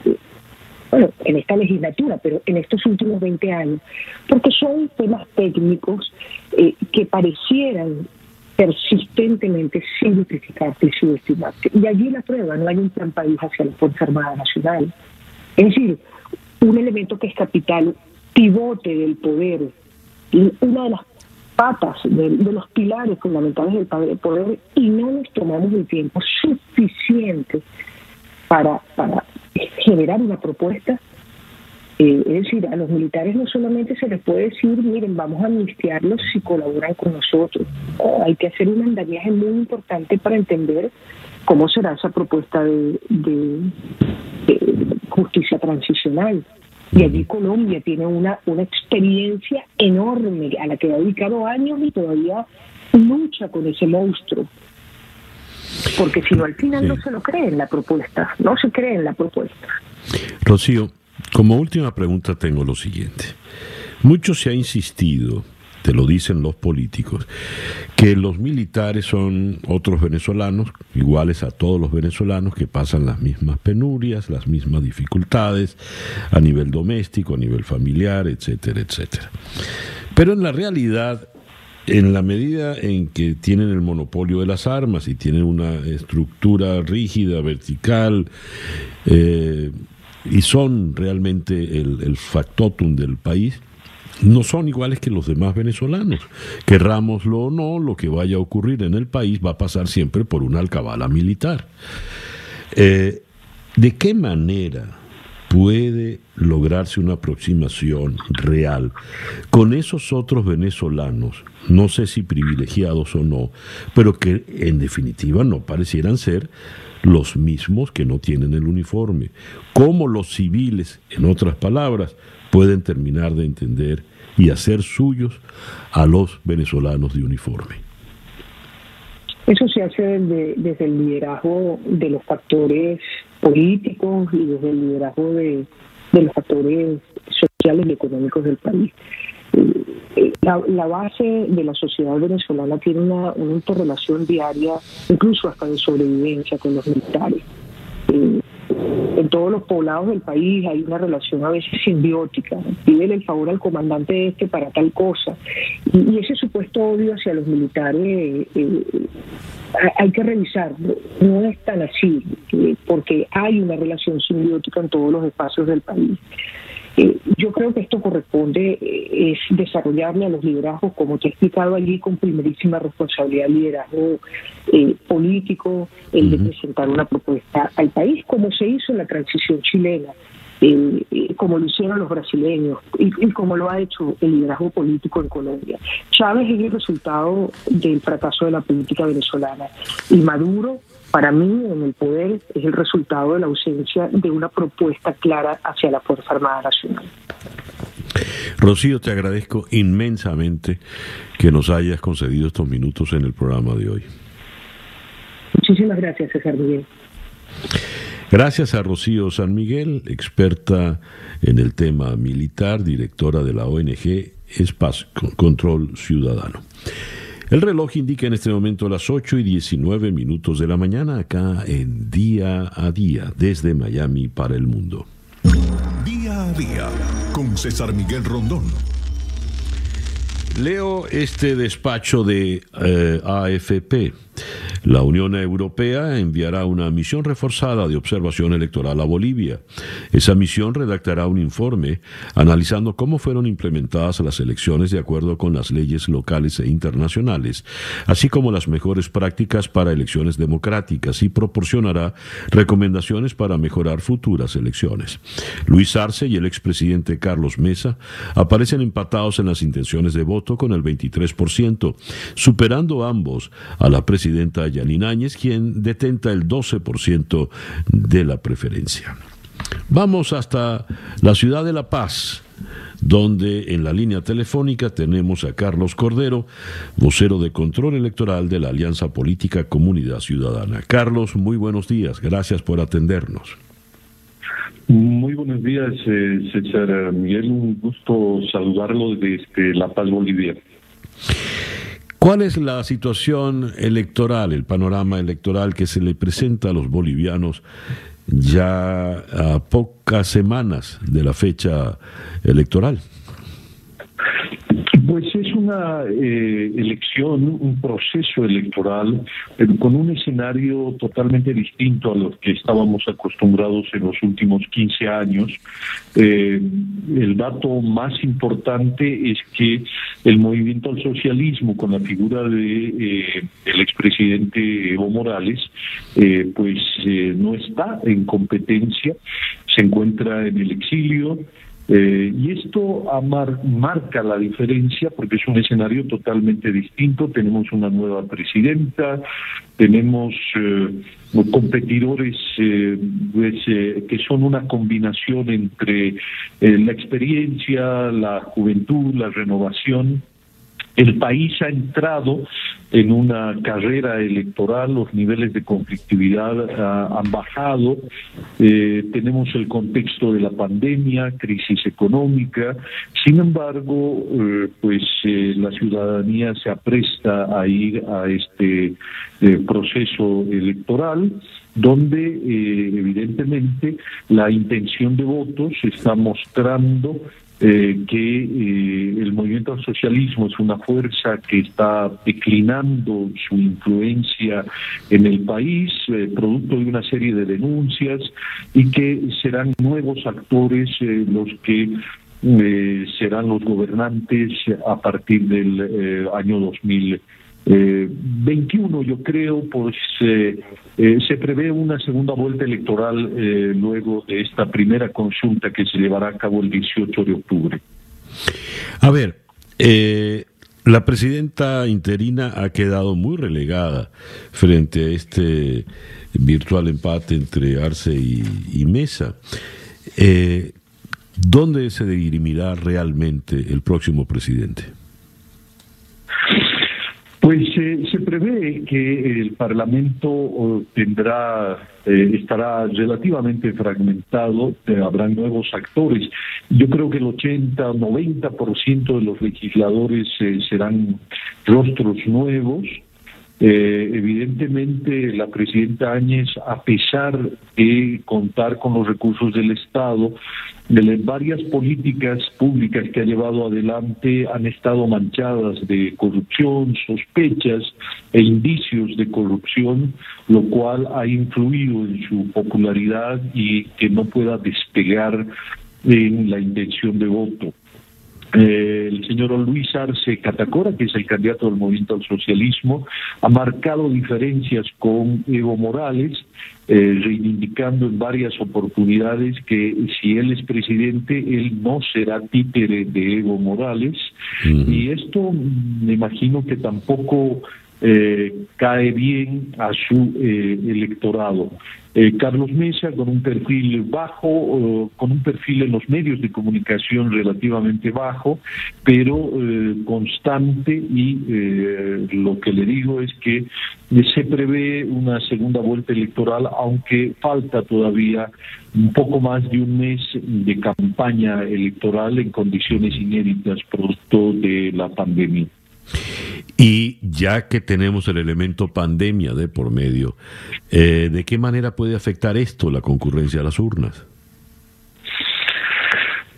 bueno, en esta legislatura, pero en estos últimos 20 años, porque son temas técnicos eh, que parecieran persistentemente simplificarse y subestimarse. Y allí la prueba, no hay un plan país hacia la Fuerza Armada Nacional. Es decir, un elemento que es capital, pivote del poder, una de las patas de, los pilares fundamentales del poder y no nos tomamos el tiempo suficiente para, para generar una propuesta. Eh, es decir, a los militares no solamente se les puede decir, miren, vamos a amnistiarlos si colaboran con nosotros. hay que hacer un andamiaje muy importante para entender cómo será esa propuesta de justicia transicional. Y allí Colombia tiene una, una experiencia enorme a la que ha dedicado años y todavía lucha con ese monstruo. Porque si no, al final no se lo cree en la propuesta, no se cree en la propuesta. Rocío, como última pregunta tengo lo siguiente. Mucho se ha insistido te lo dicen los políticos, que los militares son otros venezolanos, iguales a todos los venezolanos, que pasan las mismas penurias, las mismas dificultades a nivel doméstico, a nivel familiar, etcétera, etcétera. Pero en la realidad, en la medida en que tienen el monopolio de las armas y tienen una estructura rígida, vertical, eh, y son realmente el, el factotum del país, no son iguales que los demás venezolanos. Querrámoslo o no, lo que vaya a ocurrir en el país va a pasar siempre por una alcabala militar. Eh, ¿De qué manera puede lograrse una aproximación real con esos otros venezolanos, no sé si privilegiados o no, pero que en definitiva no parecieran ser los mismos que no tienen el uniforme? ¿Cómo los civiles, en otras palabras, pueden terminar de entender y hacer suyos a los venezolanos de uniforme. Eso se hace desde, el liderazgo de los factores políticos y desde el liderazgo de, los factores sociales y económicos del país. La, base de la sociedad venezolana tiene una, una interrelación diaria, incluso hasta de sobrevivencia con los militares en todos los poblados del país hay una relación a veces simbiótica. Piden el favor al comandante este para tal cosa. Y, ese supuesto odio hacia los militares eh, eh, hay que revisarlo. No es tan así, eh, porque hay una relación simbiótica en todos los espacios del país. Eh, yo creo que esto corresponde eh, es desarrollarle a los liderazgos, como te he explicado allí, con primerísima responsabilidad liderazgo eh, político, el de presentar una propuesta al país, como se hizo en la transición chilena. Como lo hicieron los brasileños y, y, como lo ha hecho el liderazgo político en Colombia. Chávez es el resultado del fracaso de la política venezolana y Maduro para mí, en el poder, es el resultado de la ausencia de una propuesta clara hacia la Fuerza Armada Nacional. Rocío, te agradezco inmensamente que nos hayas concedido estos minutos en el programa de hoy. Muchísimas gracias, César Miguel. Gracias a Rocío San Miguel, experta en el tema militar, directora de la ONG Espacio Control Ciudadano. El reloj indica en este momento las 8 y 19 minutos de la mañana acá en Día a Día desde Miami para el mundo. Día a Día con César Miguel Rondón. Leo este despacho de eh, AFP. La Unión Europea enviará una misión reforzada de observación electoral a Bolivia. Esa misión redactará un informe analizando cómo fueron implementadas las elecciones de acuerdo con las leyes locales e internacionales, así como las mejores prácticas para elecciones democráticas y proporcionará recomendaciones para mejorar futuras elecciones. Luis Arce y el expresidente Carlos Mesa aparecen empatados en las intenciones de voto con el 23%, superando ambos a la presidenta Yanine Áñez, quien detenta el 12% de la preferencia. Vamos hasta la ciudad de La Paz, donde en la línea telefónica tenemos a Carlos Cordero, vocero de control electoral de la Alianza Política Comunidad Ciudadana. Carlos, muy buenos días, gracias por atendernos. Muy buenos días, eh, César Miguel, un gusto saludarlo desde La Paz, Bolivia. ¿Cuál es la situación electoral, el panorama electoral que se le presenta a los bolivianos ya a pocas semanas de la fecha electoral? Pues es una eh, elección, un proceso electoral, con un escenario totalmente distinto a los que estábamos acostumbrados en los últimos 15 años. Eh, el dato más importante es que el movimiento al socialismo, con la figura de eh, el expresidente Evo Morales, pues no está en competencia, se encuentra en el exilio. Eh, y esto marca la diferencia porque es un escenario totalmente distinto. Tenemos una nueva presidenta, tenemos eh, competidores eh, pues, que son una combinación entre la experiencia, la juventud, la renovación el país ha entrado en una carrera electoral, los niveles de conflictividad ah, han bajado, eh, tenemos el contexto de la pandemia, crisis económica, sin embargo, eh, pues eh, la ciudadanía se apresta a ir a este proceso electoral donde evidentemente la intención de votos está mostrando eh, que eh, el movimiento al socialismo es una fuerza que está declinando su influencia en el país, eh, producto de una serie de denuncias, y que serán nuevos actores los que serán los gobernantes a partir del año 2000. 21, yo creo, pues eh, se prevé una segunda vuelta electoral eh, luego de esta primera consulta que se llevará a cabo el 18 de octubre. A ver, eh, la presidenta interina ha quedado muy relegada frente a este virtual empate entre Arce y, y Mesa. ¿Dónde se dirimirá realmente el próximo presidente? Pues eh, se prevé que el Parlamento tendrá eh, estará relativamente fragmentado, eh, habrá nuevos actores. Yo creo que el 80, 90% de los legisladores eh, serán rostros nuevos. Evidentemente, la presidenta Áñez, a pesar de contar con los recursos del Estado, de las varias políticas públicas que ha llevado adelante han estado manchadas de corrupción, sospechas e indicios de corrupción, lo cual ha influido en su popularidad y que no pueda despegar en la intención de voto. El señor Luis Arce Catacora, que es el candidato del movimiento al socialismo, ha marcado diferencias con Evo Morales, eh, reivindicando en varias oportunidades que si él es presidente, él no será títere de Evo Morales. Y esto me imagino que tampoco eh, cae bien a su eh, electorado. Eh, Carlos Mesa con un perfil bajo, con un perfil en los medios de comunicación relativamente bajo, pero constante y lo que le digo es que se prevé una segunda vuelta electoral, aunque falta todavía un poco más de un mes de campaña electoral en condiciones inéditas producto de la pandemia. Y ya que tenemos el elemento pandemia de por medio, eh, ¿de qué manera puede afectar esto la concurrencia a las urnas?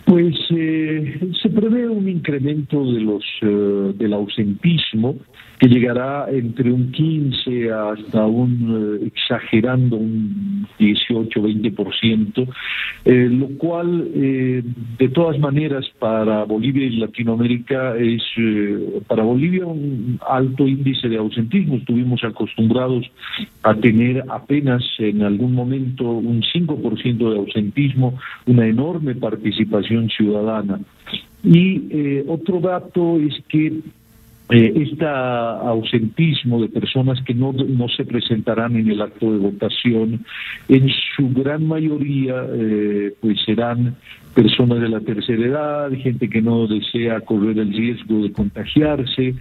Pues eh, se prevé un incremento de los eh, del ausentismo que llegará entre un 15 hasta un eh, exagerando un 18-20%, eh, lo cual eh, de todas maneras para Bolivia y Latinoamérica es para Bolivia un alto índice de ausentismo. Estuvimos acostumbrados a tener apenas en algún momento un 5% de ausentismo, una enorme participación ciudadana. Y otro dato es que eh, este ausentismo de personas que no, no se presentarán en el acto de votación, en su gran mayoría eh, pues serán personas de la tercera edad, gente que no desea correr el riesgo de contagiarse,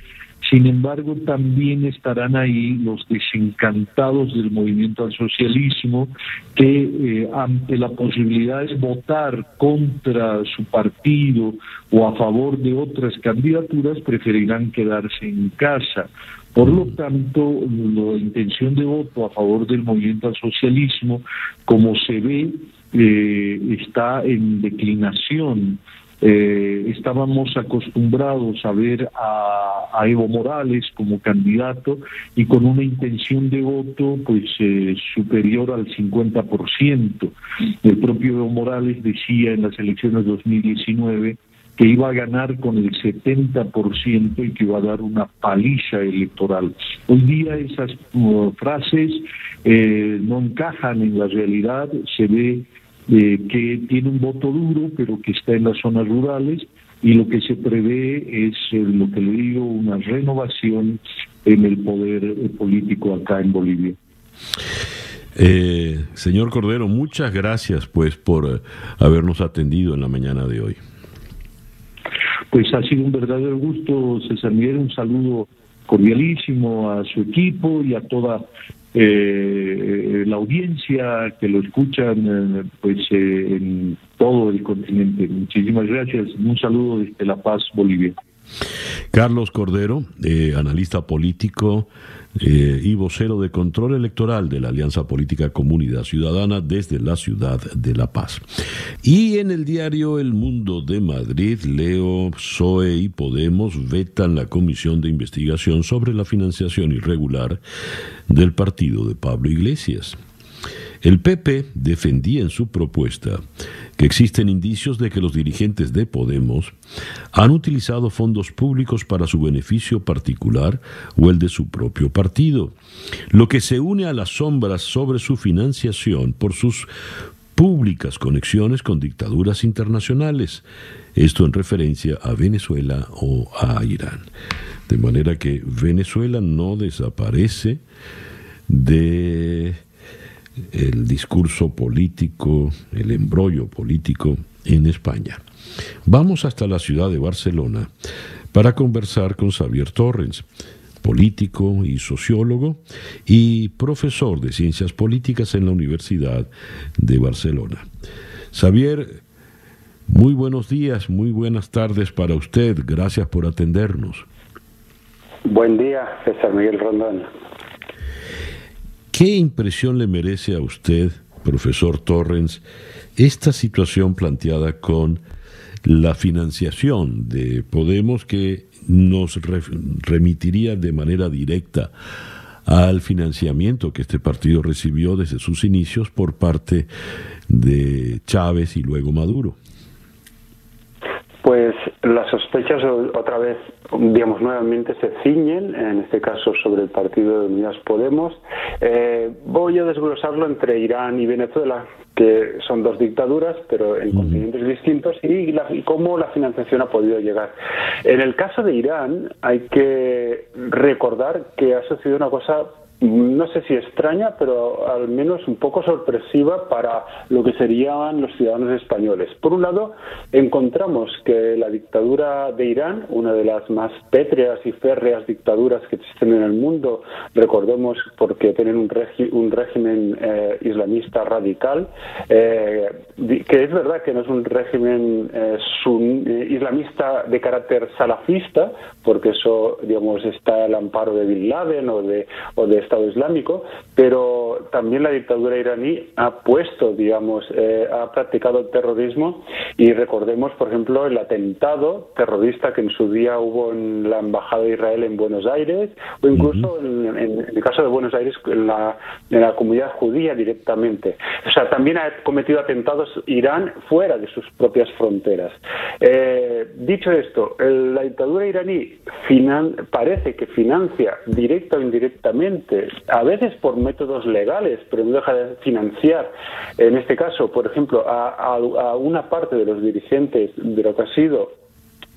sin embargo, también estarán ahí los desencantados del movimiento al socialismo que eh, ante la posibilidad de votar contra su partido o a favor de otras candidaturas preferirán quedarse en casa. Por lo tanto, la intención de voto a favor del movimiento al socialismo, como se ve, eh, está en declinación eh, estábamos acostumbrados a ver a, Evo Morales como candidato y con una intención de voto pues eh, superior al 50%. El propio Evo Morales decía en las elecciones de 2019 que iba a ganar con el 70% y que iba a dar una paliza electoral. Hoy día esas uh, frases eh, no encajan en la realidad, se ve eh, que tiene un voto duro, pero que está en las zonas rurales, y lo que se prevé es, eh, lo que le digo, una renovación en el poder eh, político acá en Bolivia. señor Cordero, muchas gracias pues por habernos atendido en la mañana de hoy. Pues ha sido un verdadero gusto, César Miguel, un saludo cordialísimo a su equipo y a toda eh, la audiencia que lo escuchan eh, pues eh, en todo el continente. Muchísimas gracias. Un saludo desde La Paz, Bolivia. Carlos Cordero, eh, analista político eh, y vocero de control electoral de la Alianza Política Comunidad Ciudadana desde la ciudad de La Paz. Y en el diario El Mundo de Madrid, Leo, PSOE y Podemos vetan la comisión de investigación sobre la financiación irregular del partido de Pablo Iglesias. El PP defendía en su propuesta que existen indicios de que los dirigentes de Podemos han utilizado fondos públicos para su beneficio particular o el de su propio partido, lo que se une a las sombras sobre su financiación por sus públicas conexiones con dictaduras internacionales, esto en referencia a Venezuela o a Irán. De manera que Venezuela no desaparece de el discurso político, el embrollo político en España. Vamos hasta la ciudad de Barcelona para conversar con Xavier Torrens, político y sociólogo y profesor de ciencias políticas en la Universidad de Barcelona. Xavier, muy buenos días, muy buenas tardes para usted. Gracias por atendernos. Buen día, César Miguel Rondón. ¿Qué impresión le merece a usted, profesor Torrens, esta situación planteada con la financiación de Podemos que nos remitiría de manera directa al financiamiento que este partido recibió desde sus inicios por parte de Chávez y luego Maduro. Pues las sospechas otra vez, digamos, nuevamente se ciñen, en este caso sobre el partido de Unidas Podemos. Eh, voy a desglosarlo entre Irán y Venezuela, que son dos dictaduras, pero en continentes distintos, y, y, cómo la financiación ha podido llegar. En el caso de Irán, hay que recordar que ha sucedido una cosa no sé si extraña, pero al menos un poco sorpresiva para lo que serían los ciudadanos españoles. Por un lado, encontramos que la dictadura de Irán, una de las más pétreas y férreas dictaduras que existen en el mundo, recordemos porque tienen un, un régimen eh, islamista radical, eh, que es verdad que no es un régimen eh, islamista de carácter salafista, porque eso, digamos, está al amparo de Bin Laden o de, o de Estado Islámico, pero también la dictadura iraní ha puesto, digamos, eh, ha practicado el terrorismo y recordemos, por ejemplo, el atentado terrorista que en su día hubo en la Embajada de Israel en Buenos Aires o incluso en, el caso de Buenos Aires en la, en la comunidad judía directamente. O sea, también ha cometido atentados Irán fuera de sus propias fronteras. Eh, dicho esto, la dictadura iraní parece que financia directa o indirectamente a veces por métodos legales, pero no deja de financiar, en este caso, por ejemplo, a, una parte de los dirigentes de lo que ha sido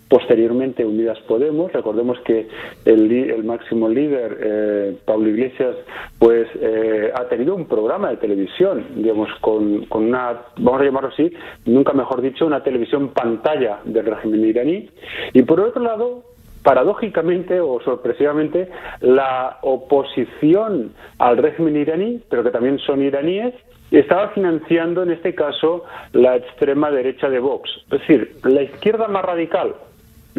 posteriormente Unidas Podemos. Recordemos que el, máximo líder, eh, Pablo Iglesias, pues eh, ha tenido un programa de televisión, digamos, con, con, una, vamos a llamarlo así, nunca mejor dicho, una televisión pantalla del régimen iraní. Y por otro lado, paradójicamente o sorpresivamente, la oposición al régimen iraní, pero que también son iraníes, estaba financiando en este caso la extrema derecha de Vox. Es decir, la izquierda más radical,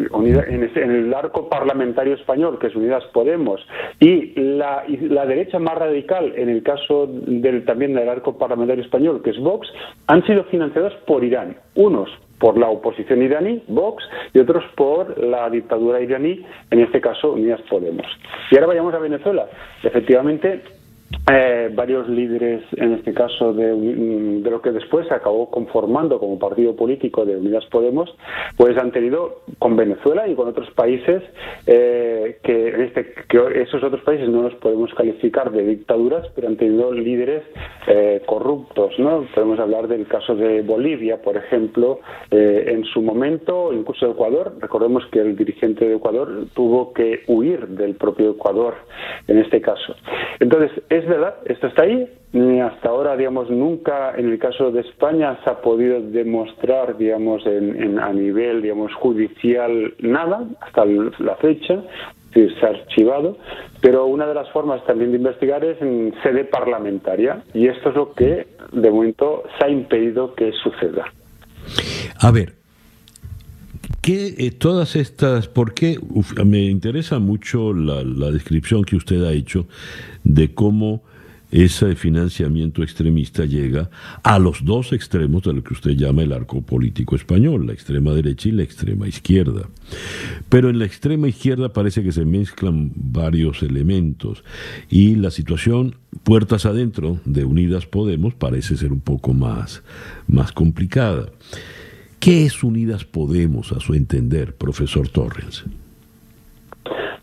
en el arco parlamentario español, que es Unidas Podemos, y la, derecha más radical, en el caso del, también del arco parlamentario español, que es Vox, han sido financiados por Irán. Unos por la oposición iraní, Vox, y otros por la dictadura iraní, en este caso Unidas Podemos. Y ahora vayamos a Venezuela. Efectivamente, eh, varios líderes, en este caso de, de, lo que después se acabó conformando como partido político de Unidas Podemos, pues han tenido con Venezuela y con otros países eh, que, este, que esos otros países no los podemos calificar de dictaduras, pero han tenido líderes eh, corruptos, ¿no? Podemos hablar del caso de Bolivia, por ejemplo, en su momento, incluso Ecuador. Recordemos que el dirigente de Ecuador tuvo que huir del propio Ecuador en este caso. Entonces es verdad, esto está ahí. Hasta ahora, digamos, nunca en el caso de España se ha podido demostrar, digamos, en, a nivel, digamos, judicial nada hasta la fecha se ha archivado, pero una de las formas también de investigar es en sede parlamentaria y esto es lo que de momento se ha impedido que suceda. A ver, ¿qué eh, todas estas, por qué me interesa mucho la, la descripción que usted ha hecho de cómo ese financiamiento extremista llega a los dos extremos de lo que usted llama el arco político español, la extrema derecha y la extrema izquierda. Pero en la extrema izquierda parece que se mezclan varios elementos y la situación puertas adentro de Unidas Podemos parece ser un poco más, más complicada. ¿Qué es Unidas Podemos a su entender, profesor Torres?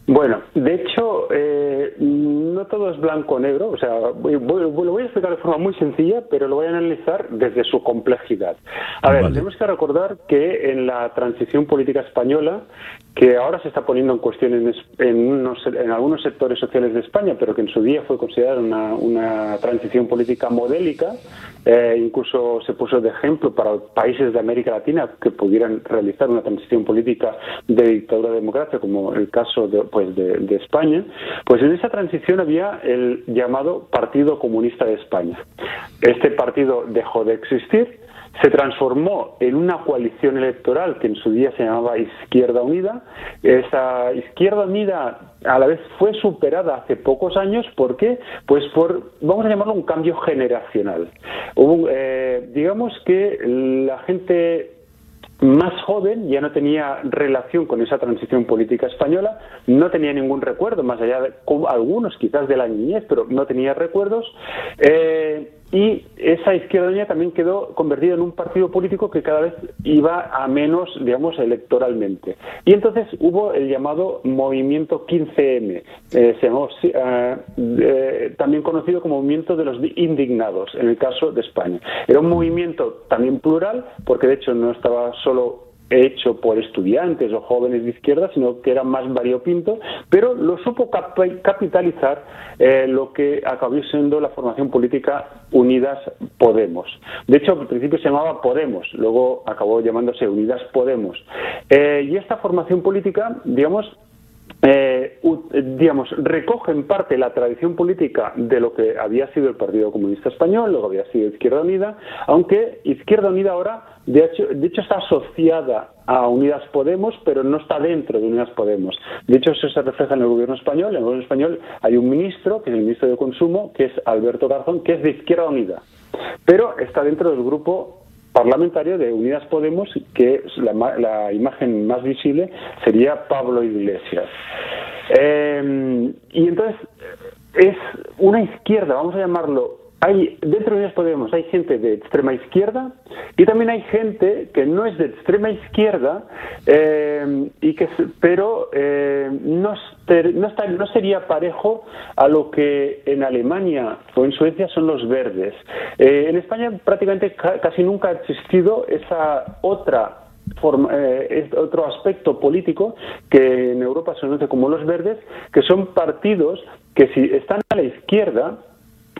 Bueno, de hecho, eh, no todo es blanco-negro, o sea, voy, lo voy a explicar de forma muy sencilla, pero lo voy a analizar desde su complejidad. A ver, tenemos que recordar que en la transición política española que ahora se está poniendo en cuestión en, en, algunos sectores sociales de España, pero que en su día fue considerada una, transición política modélica. Eh, incluso se puso de ejemplo para países de América Latina que pudieran realizar una transición política de dictadura a democracia, como el caso de, pues de España. Pues en esa transición había el llamado Partido Comunista de España. Este partido dejó de existir se transformó en una coalición electoral que en su día se llamaba Izquierda Unida. Esa Izquierda Unida a la vez fue superada hace pocos años, ¿por qué? Pues por, vamos a llamarlo un cambio generacional. Eh, digamos que la gente más joven, ya no tenía relación con esa transición política española, no tenía ningún recuerdo, más allá de algunos quizás de la niñez, pero no tenía recuerdos. Eh, y esa izquierda unida también quedó convertida en un partido político que cada vez iba a menos, digamos, electoralmente. Y entonces hubo el llamado movimiento 15M, eh, se eh, también conocido como movimiento de los indignados, en el caso de España. Era un movimiento también plural, porque de hecho no estaba solo hecho por estudiantes o jóvenes de izquierda, sino que era más variopinto, pero lo supo capitalizar eh, lo que acabó siendo la formación política Unidas Podemos. De hecho, al principio se llamaba Podemos, luego acabó llamándose Unidas Podemos. Eh, y esta formación política, digamos, eh, digamos, recoge en parte la tradición política de lo que había sido el Partido Comunista Español, lo que había sido Izquierda Unida, aunque Izquierda Unida ahora, de hecho, de hecho está asociada a Unidas Podemos, pero no está dentro de Unidas Podemos. De hecho, eso se refleja en el gobierno español. En el gobierno español hay un ministro, que es el ministro de Consumo, que es Alberto Garzón, que es de Izquierda Unida, pero está dentro del grupo parlamentario de Unidas Podemos, que la, imagen más visible sería Pablo Iglesias. Eh, y entonces es una izquierda, vamos a llamarlo hay dentro de Unidas Podemos hay gente de extrema izquierda y también hay gente que no es de extrema izquierda eh, y que pero eh, no, no, está, no sería parejo a lo que en Alemania o en Suecia son los verdes. Eh, en España prácticamente casi nunca ha existido esa otra Forma, otro aspecto político que en Europa se conoce como los verdes, que son partidos que si están a la izquierda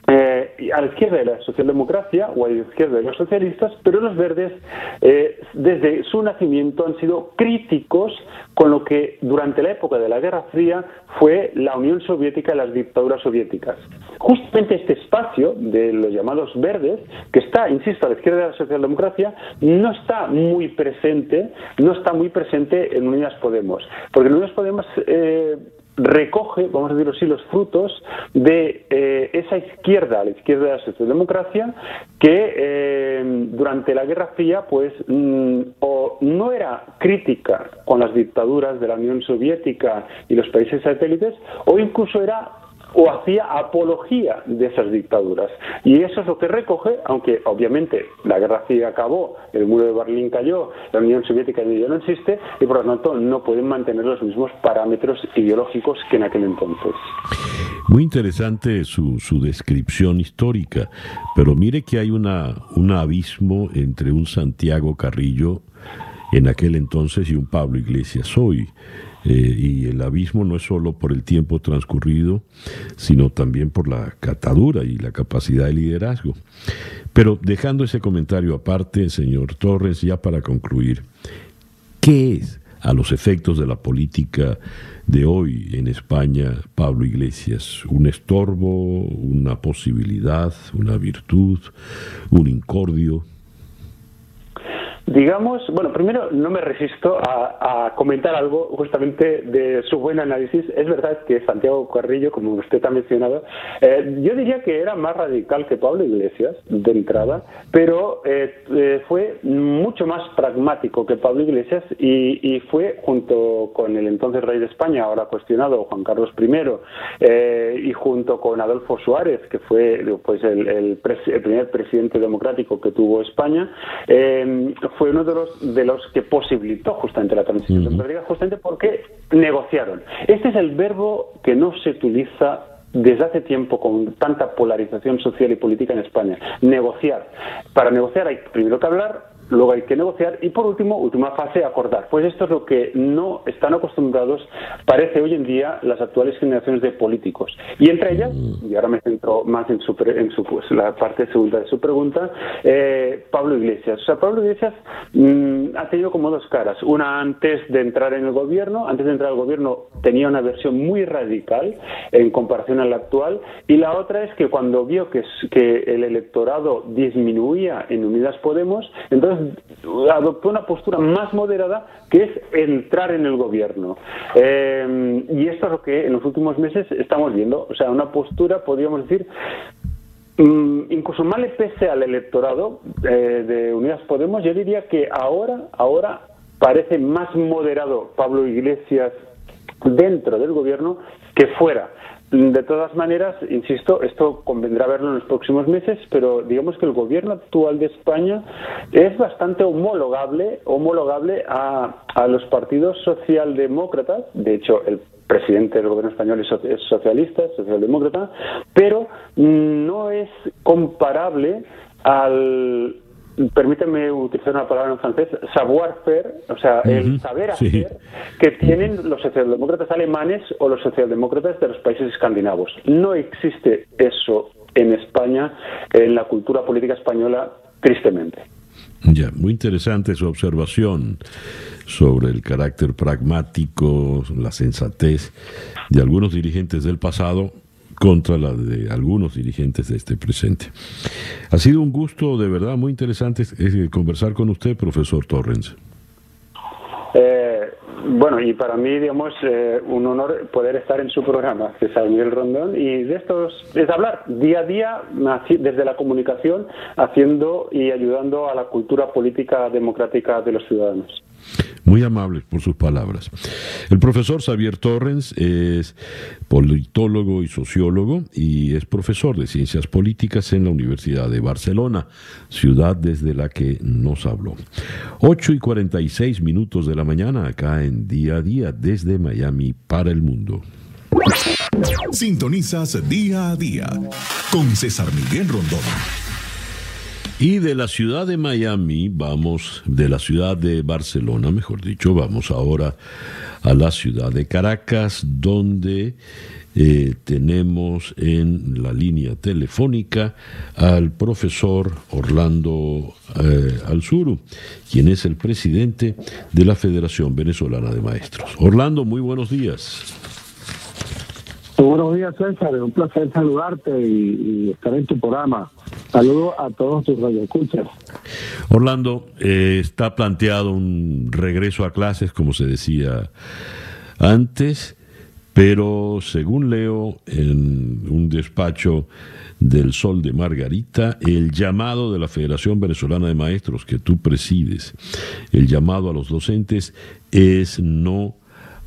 eh, a la izquierda de la socialdemocracia o a la izquierda de los socialistas, pero los verdes eh, desde su nacimiento han sido críticos con lo que durante la época de la Guerra Fría fue la Unión Soviética y las dictaduras soviéticas. Justamente este espacio de los llamados verdes, que está, insisto, a la izquierda de la socialdemocracia, no está muy presente, no está muy presente en Unidas Podemos, porque en Unidas Podemos eh, recoge, vamos a decirlo así, los frutos de eh, esa izquierda, la izquierda de la socialdemocracia, que eh, durante la Guerra Fría, pues, mm, o no era crítica con las dictaduras de la Unión Soviética y los países satélites, o incluso era o hacía apología de esas dictaduras. Y eso es lo que recoge, aunque obviamente la guerra civil acabó, el muro de Berlín cayó, la Unión Soviética ya no existe y por lo tanto no pueden mantener los mismos parámetros ideológicos que en aquel entonces. Muy interesante su, su descripción histórica, pero mire que hay una, un abismo entre un Santiago Carrillo en aquel entonces y un Pablo Iglesias hoy. Eh, y el abismo no es solo por el tiempo transcurrido, sino también por la catadura y la capacidad de liderazgo. Pero dejando ese comentario aparte, señor Torres, ya para concluir, ¿qué es a los efectos de la política de hoy en España, Pablo Iglesias? ¿Un estorbo, una posibilidad, una virtud, un incordio? Digamos, bueno, primero no me resisto a, comentar algo justamente de su buen análisis. Es verdad que Santiago Carrillo, como usted ha mencionado, eh, yo diría que era más radical que Pablo Iglesias de entrada, pero eh, eh, fue mucho más pragmático que Pablo Iglesias y, fue junto con el entonces rey de España, ahora cuestionado Juan Carlos I, y junto con Adolfo Suárez, que fue pues el, primer presidente democrático que tuvo España, fue uno de los, de los que posibilitó justamente la transición democrática, justamente porque negociaron. Este es el verbo que no se utiliza desde hace tiempo con tanta polarización social y política en España. Negociar. Para negociar hay primero que hablar luego hay que negociar y por último, última fase, acordar. Pues esto es lo que no están acostumbrados, parece hoy en día, las actuales generaciones de políticos. Y entre ellas, y ahora me centro más en, su, en su, pues, la parte segunda de su pregunta, eh, Pablo Iglesias. O sea, Pablo Iglesias mm, ha tenido como dos caras. Una antes de entrar en el gobierno, antes de entrar al gobierno tenía una versión muy radical en comparación a la actual, y la otra es que cuando vio que, que el electorado disminuía en Unidas Podemos, entonces adoptó una postura más moderada que es entrar en el gobierno. Eh, y esto es lo que en los últimos meses estamos viendo, o sea, una postura, podríamos decir, mm, incluso más le pese al electorado eh, de Unidas Podemos, yo diría que ahora, ahora parece más moderado Pablo Iglesias dentro del gobierno que fuera. De todas maneras, insisto, esto convendrá verlo en los próximos meses, pero digamos que el gobierno actual de España es bastante homologable, homologable a, a los partidos socialdemócratas. De hecho, el presidente del gobierno español es socialista, socialdemócrata, pero no es comparable al permíteme utilizar una palabra en francés, savoir-faire, o sea, el saber hacer que tienen los socialdemócratas alemanes o los socialdemócratas de los países escandinavos. No existe eso en España, en la cultura política española, tristemente. Ya, muy interesante su observación sobre el carácter pragmático, la sensatez de algunos dirigentes del pasado contra la de algunos dirigentes de este presente. Ha sido un gusto de verdad muy interesante eh, conversar con usted, profesor Torrens. Eh, bueno, y para mí, digamos, eh, un honor poder estar en su programa, César Miguel Rondón, y de estos es hablar día a día desde la comunicación, haciendo y ayudando a la cultura política democrática de los ciudadanos. Muy amables por sus palabras. El profesor Xavier Torrens es politólogo y sociólogo y es profesor de ciencias políticas en la Universidad de Barcelona, ciudad desde la que nos habló. 8 y 46 minutos de la mañana acá en Día a Día desde Miami para el mundo. Sintonizas día a día con César Miguel Rondón. Y de la ciudad de Miami, vamos, de la ciudad de Barcelona, mejor dicho, vamos ahora a la ciudad de Caracas, donde eh, tenemos en la línea telefónica al profesor Orlando eh, Alzuru, quien es el presidente de la Federación Venezolana de Maestros. Orlando, muy buenos días. Buenos días, César. Un placer saludarte y, estar en tu programa. Saludos a todos tus radioescuchas. Orlando, eh, está planteado un regreso a clases, como se decía antes, pero según leo en un despacho del Sol de Margarita, el llamado de la Federación Venezolana de Maestros que tú presides, el llamado a los docentes es no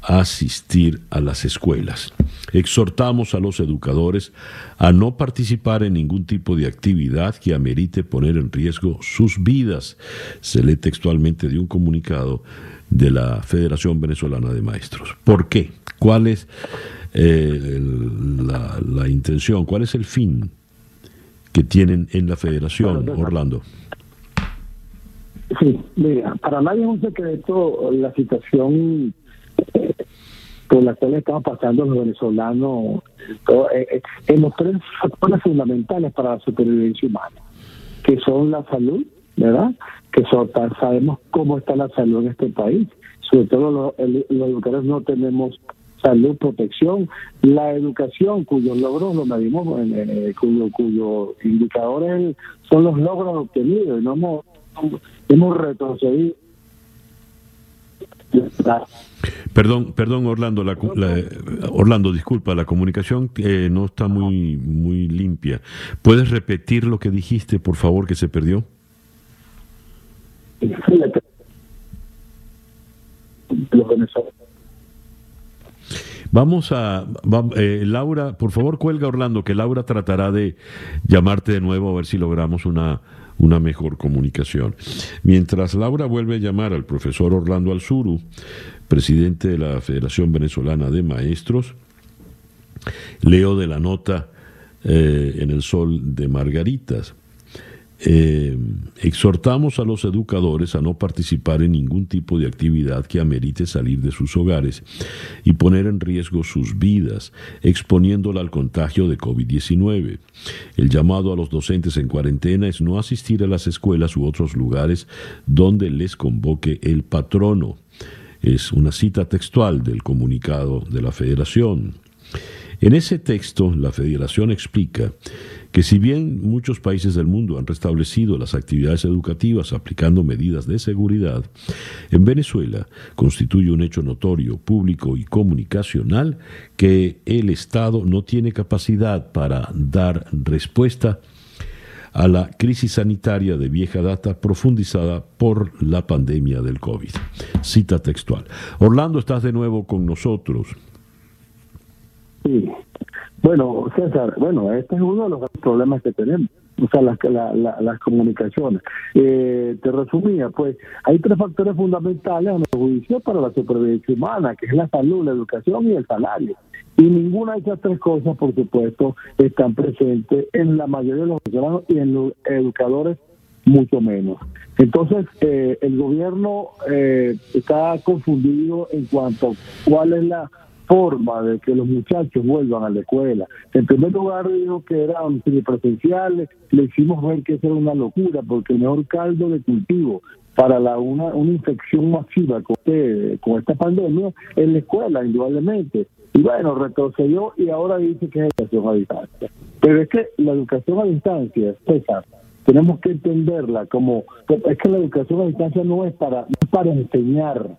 asistir a las escuelas. Exhortamos a los educadores a no participar en ningún tipo de actividad que amerite poner en riesgo sus vidas. Se lee textualmente de un comunicado de la Federación Venezolana de Maestros. ¿Por qué? ¿Cuál es eh, la, la intención? ¿Cuál es el fin que tienen en la Federación, Orlando? Sí, mira, para nadie es un secreto la situación por la cual estamos pasando los venezolanos eh, eh, en los tres factores fundamentales para la supervivencia humana, que son la salud, ¿verdad? Que sabemos cómo está la salud en este país, sobre todo los, los educadores no tenemos salud, protección, la educación, cuyos logros lo medimos, en, cuyo, cuyo indicadores son los logros obtenidos, y no hemos, hemos retrocedido Perdón, perdón, Orlando, la, Orlando, disculpa, la comunicación eh, no está muy, muy limpia. ¿Puedes repetir lo que dijiste, por favor, que se perdió? Vamos a, eh, Laura, por favor cuelga Orlando, que Laura tratará de llamarte de nuevo a ver si logramos una, una mejor comunicación. Mientras Laura vuelve a llamar al profesor Orlando Alzuru, presidente de la Federación Venezolana de Maestros, leo de la nota eh, en el Sol de Margaritas. Eh, exhortamos a los educadores a no participar en ningún tipo de actividad que amerite salir de sus hogares y poner en riesgo sus vidas, exponiéndola al contagio de COVID-19. El llamado a los docentes en cuarentena es no asistir a las escuelas u otros lugares donde les convoque el patrono. Es una cita textual del comunicado de la Federación. En ese texto, la Federación explica que si bien muchos países del mundo han restablecido las actividades educativas aplicando medidas de seguridad, en Venezuela constituye un hecho notorio, público y comunicacional que el Estado no tiene capacidad para dar respuesta a la crisis sanitaria de vieja data profundizada por la pandemia del COVID. Cita textual. Orlando, estás de nuevo con nosotros. Sí. Bueno, César, bueno, este es uno de los problemas que tenemos, o sea, las, las comunicaciones. Eh, te resumía, pues hay tres factores fundamentales en el juicio para la supervivencia humana, que es la salud, la educación y el salario. Y ninguna de esas tres cosas, por supuesto, están presentes en la mayoría de los ciudadanos y en los educadores mucho menos. Entonces, eh, el gobierno eh, está confundido en cuanto a cuál es la forma de que los muchachos vuelvan a la escuela. En primer lugar dijo que eran semipresenciales, le hicimos ver que eso era una locura, porque el mejor caldo de cultivo para la, una, una infección masiva con, con esta pandemia es la escuela, indudablemente. Y bueno, retrocedió y ahora dice que es educación a distancia. Pero es que la educación a distancia, César, tenemos que entenderla como, es que la educación a distancia no es para, no es para enseñar,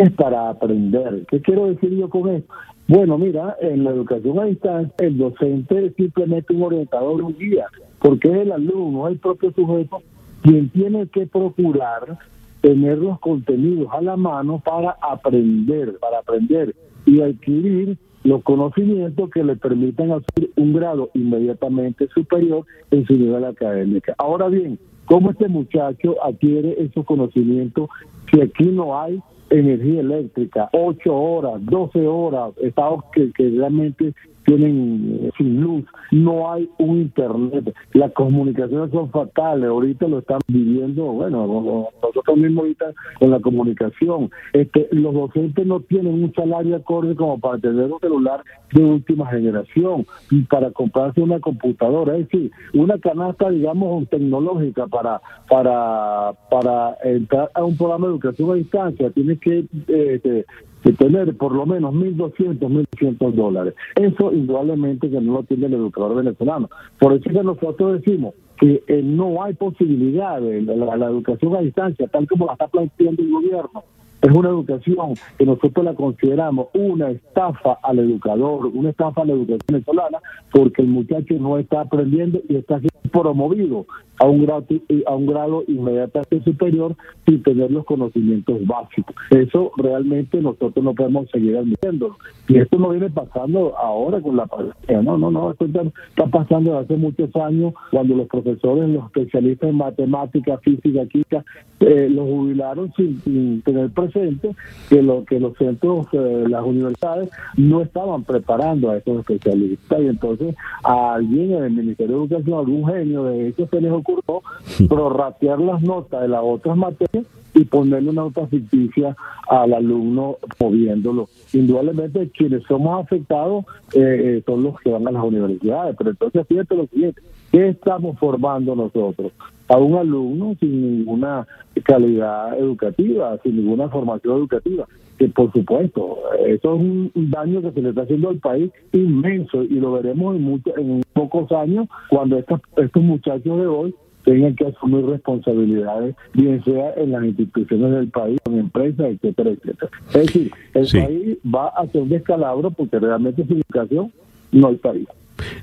es para aprender. ¿Qué quiero decir yo con esto? Bueno, mira, en la educación a distancia, el docente es simplemente un orientador, un guía, porque es el alumno, el propio sujeto, quien tiene que procurar tener los contenidos a la mano para aprender, para aprender y adquirir los conocimientos que le permitan hacer un grado inmediatamente superior en su nivel académico. Ahora bien, ¿cómo este muchacho adquiere esos conocimientos si aquí no hay energía eléctrica, 8 horas, 12 horas, estados que, que realmente tienen eh, sin luz, no hay un internet, las comunicaciones son fatales, ahorita lo están viviendo, bueno, nosotros mismos ahorita con la comunicación, este, los docentes no tienen un salario acorde como para tener un celular de última generación y para comprarse una computadora, es decir, una canasta, digamos, tecnológica para para para entrar a un programa de educación a distancia, tiene que eh, de tener por lo menos 1.200, 1.200 dólares. Eso indudablemente que no lo tiene el educador venezolano. Por eso que nosotros decimos que eh, no hay posibilidad de la, educación a distancia, tal como la está planteando el gobierno, es una educación que nosotros la consideramos una estafa al educador, una estafa a la educación venezolana, porque el muchacho no está aprendiendo y está siendo promovido a un grado, a un grado inmediatamente superior sin tener los conocimientos básicos. Eso realmente nosotros no podemos seguir admitiendo. Y esto no viene pasando ahora con la pandemia, no, no, no, esto está pasando desde hace muchos años cuando los profesores, los especialistas en matemática, física, química, eh, los jubilaron sin, tener presente que, lo, que los centros, eh, las universidades no estaban preparando a esos especialistas y entonces a alguien en el Ministerio de Educación, algún genio de hecho se les ocurrió prorratear las notas de las otras materias y ponerle una nota ficticia al alumno moviéndolo. Indudablemente quienes somos afectados eh, eh, son los que van a las universidades, pero entonces fíjate lo siguiente, ¿qué estamos formando nosotros? A un alumno sin ninguna calidad educativa, sin ninguna formación educativa que por supuesto, eso es un daño que se le está haciendo al país inmenso y lo veremos en, mucho, en pocos años cuando estos, estos muchachos de hoy tengan que asumir responsabilidades, bien sea en las instituciones del país, en empresas, etcétera, etcétera. Es decir, el país va a hacer un descalabro porque realmente sin educación no hay país.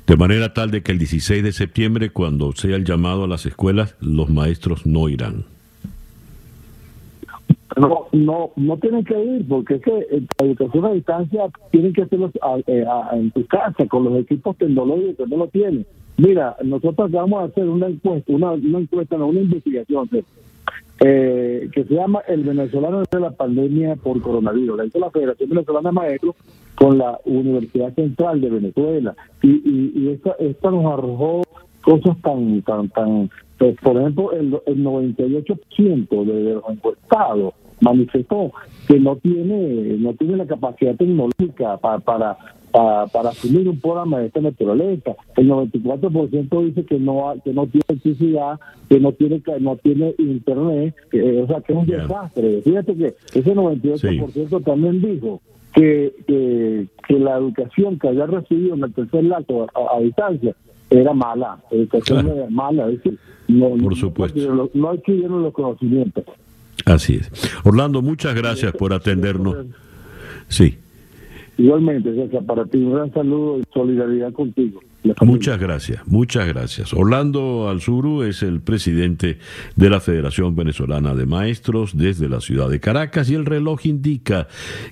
De manera tal de que el 16 de septiembre, cuando sea el llamado a las escuelas, los maestros no irán. No, no, no tienen que ir porque es que eh, la educación a distancia tienen que hacerlo eh, en tu casa con los equipos tecnológicos que no lo tienen. Mira, nosotros vamos a hacer una encuesta, una, encuesta, una investigación eh, que se llama El venezolano de la pandemia por coronavirus. La hizo la Federación Venezolana de Maestros con la Universidad Central de Venezuela y, y, y esta, esta nos arrojó cosas tan tan tan pues, por ejemplo, el, el 98% de los encuestados manifestó que no tiene no tiene la capacidad tecnológica para, para para, asumir un programa de esta naturaleza. El 94% dice que no que no tiene electricidad, que no tiene no tiene internet, o sea, que es un desastre. Fíjate que ese 98% también dijo que, que, la educación que había recibido en el tercer lato a, distancia era mala, educación era mala, es decir, no, Por supuesto. no, no adquirieron los conocimientos. Así es. Orlando, muchas gracias por atendernos. Sí. Igualmente, César, para ti un gran saludo y solidaridad contigo. Muchas gracias, muchas gracias. Orlando Alzuru es el presidente de la Federación Venezolana de Maestros desde la ciudad de Caracas y el reloj indica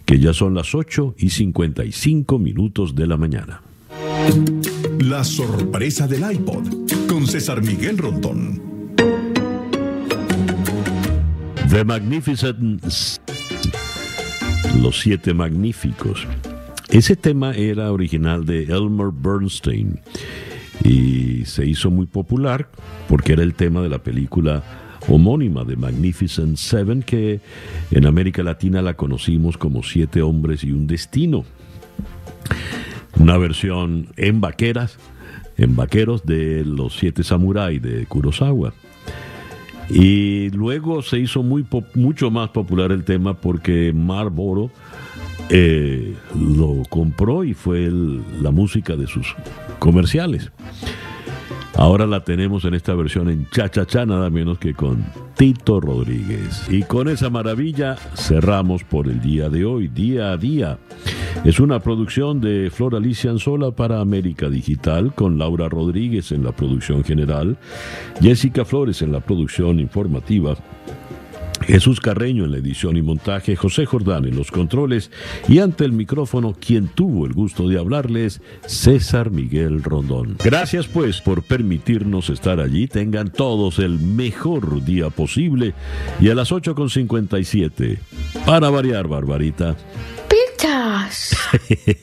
que ya son las 8 y 55 minutos de la mañana. La sorpresa del iPod con César Miguel Rondón. The Magnificent Los Siete Magníficos ese tema era original de Elmer Bernstein y se hizo muy popular porque era el tema de la película homónima de Magnificent Seven que en América Latina la conocimos como Siete Hombres y un Destino. Una versión en vaqueras, en vaqueros de los Siete Samuráis de Kurosawa. Y luego se hizo muy mucho más popular el tema porque Marlboro eh, lo compró y fue la música de sus comerciales. Ahora la tenemos en esta versión en cha cha cha nada menos que con Tito Rodríguez. Y con esa maravilla cerramos por el día de hoy, día a día. Es una producción de Flor Alicia Anzola para América Digital, con Laura Rodríguez en la producción general, Jessica Flores en la producción informativa Jesús Carreño en la edición y montaje, José Jordán en los controles y ante el micrófono quien tuvo el gusto de hablarles, César Miguel Rondón. Gracias pues por permitirnos estar allí, tengan todos el mejor día posible y a las 8.57, para variar, Barbarita. Pichas.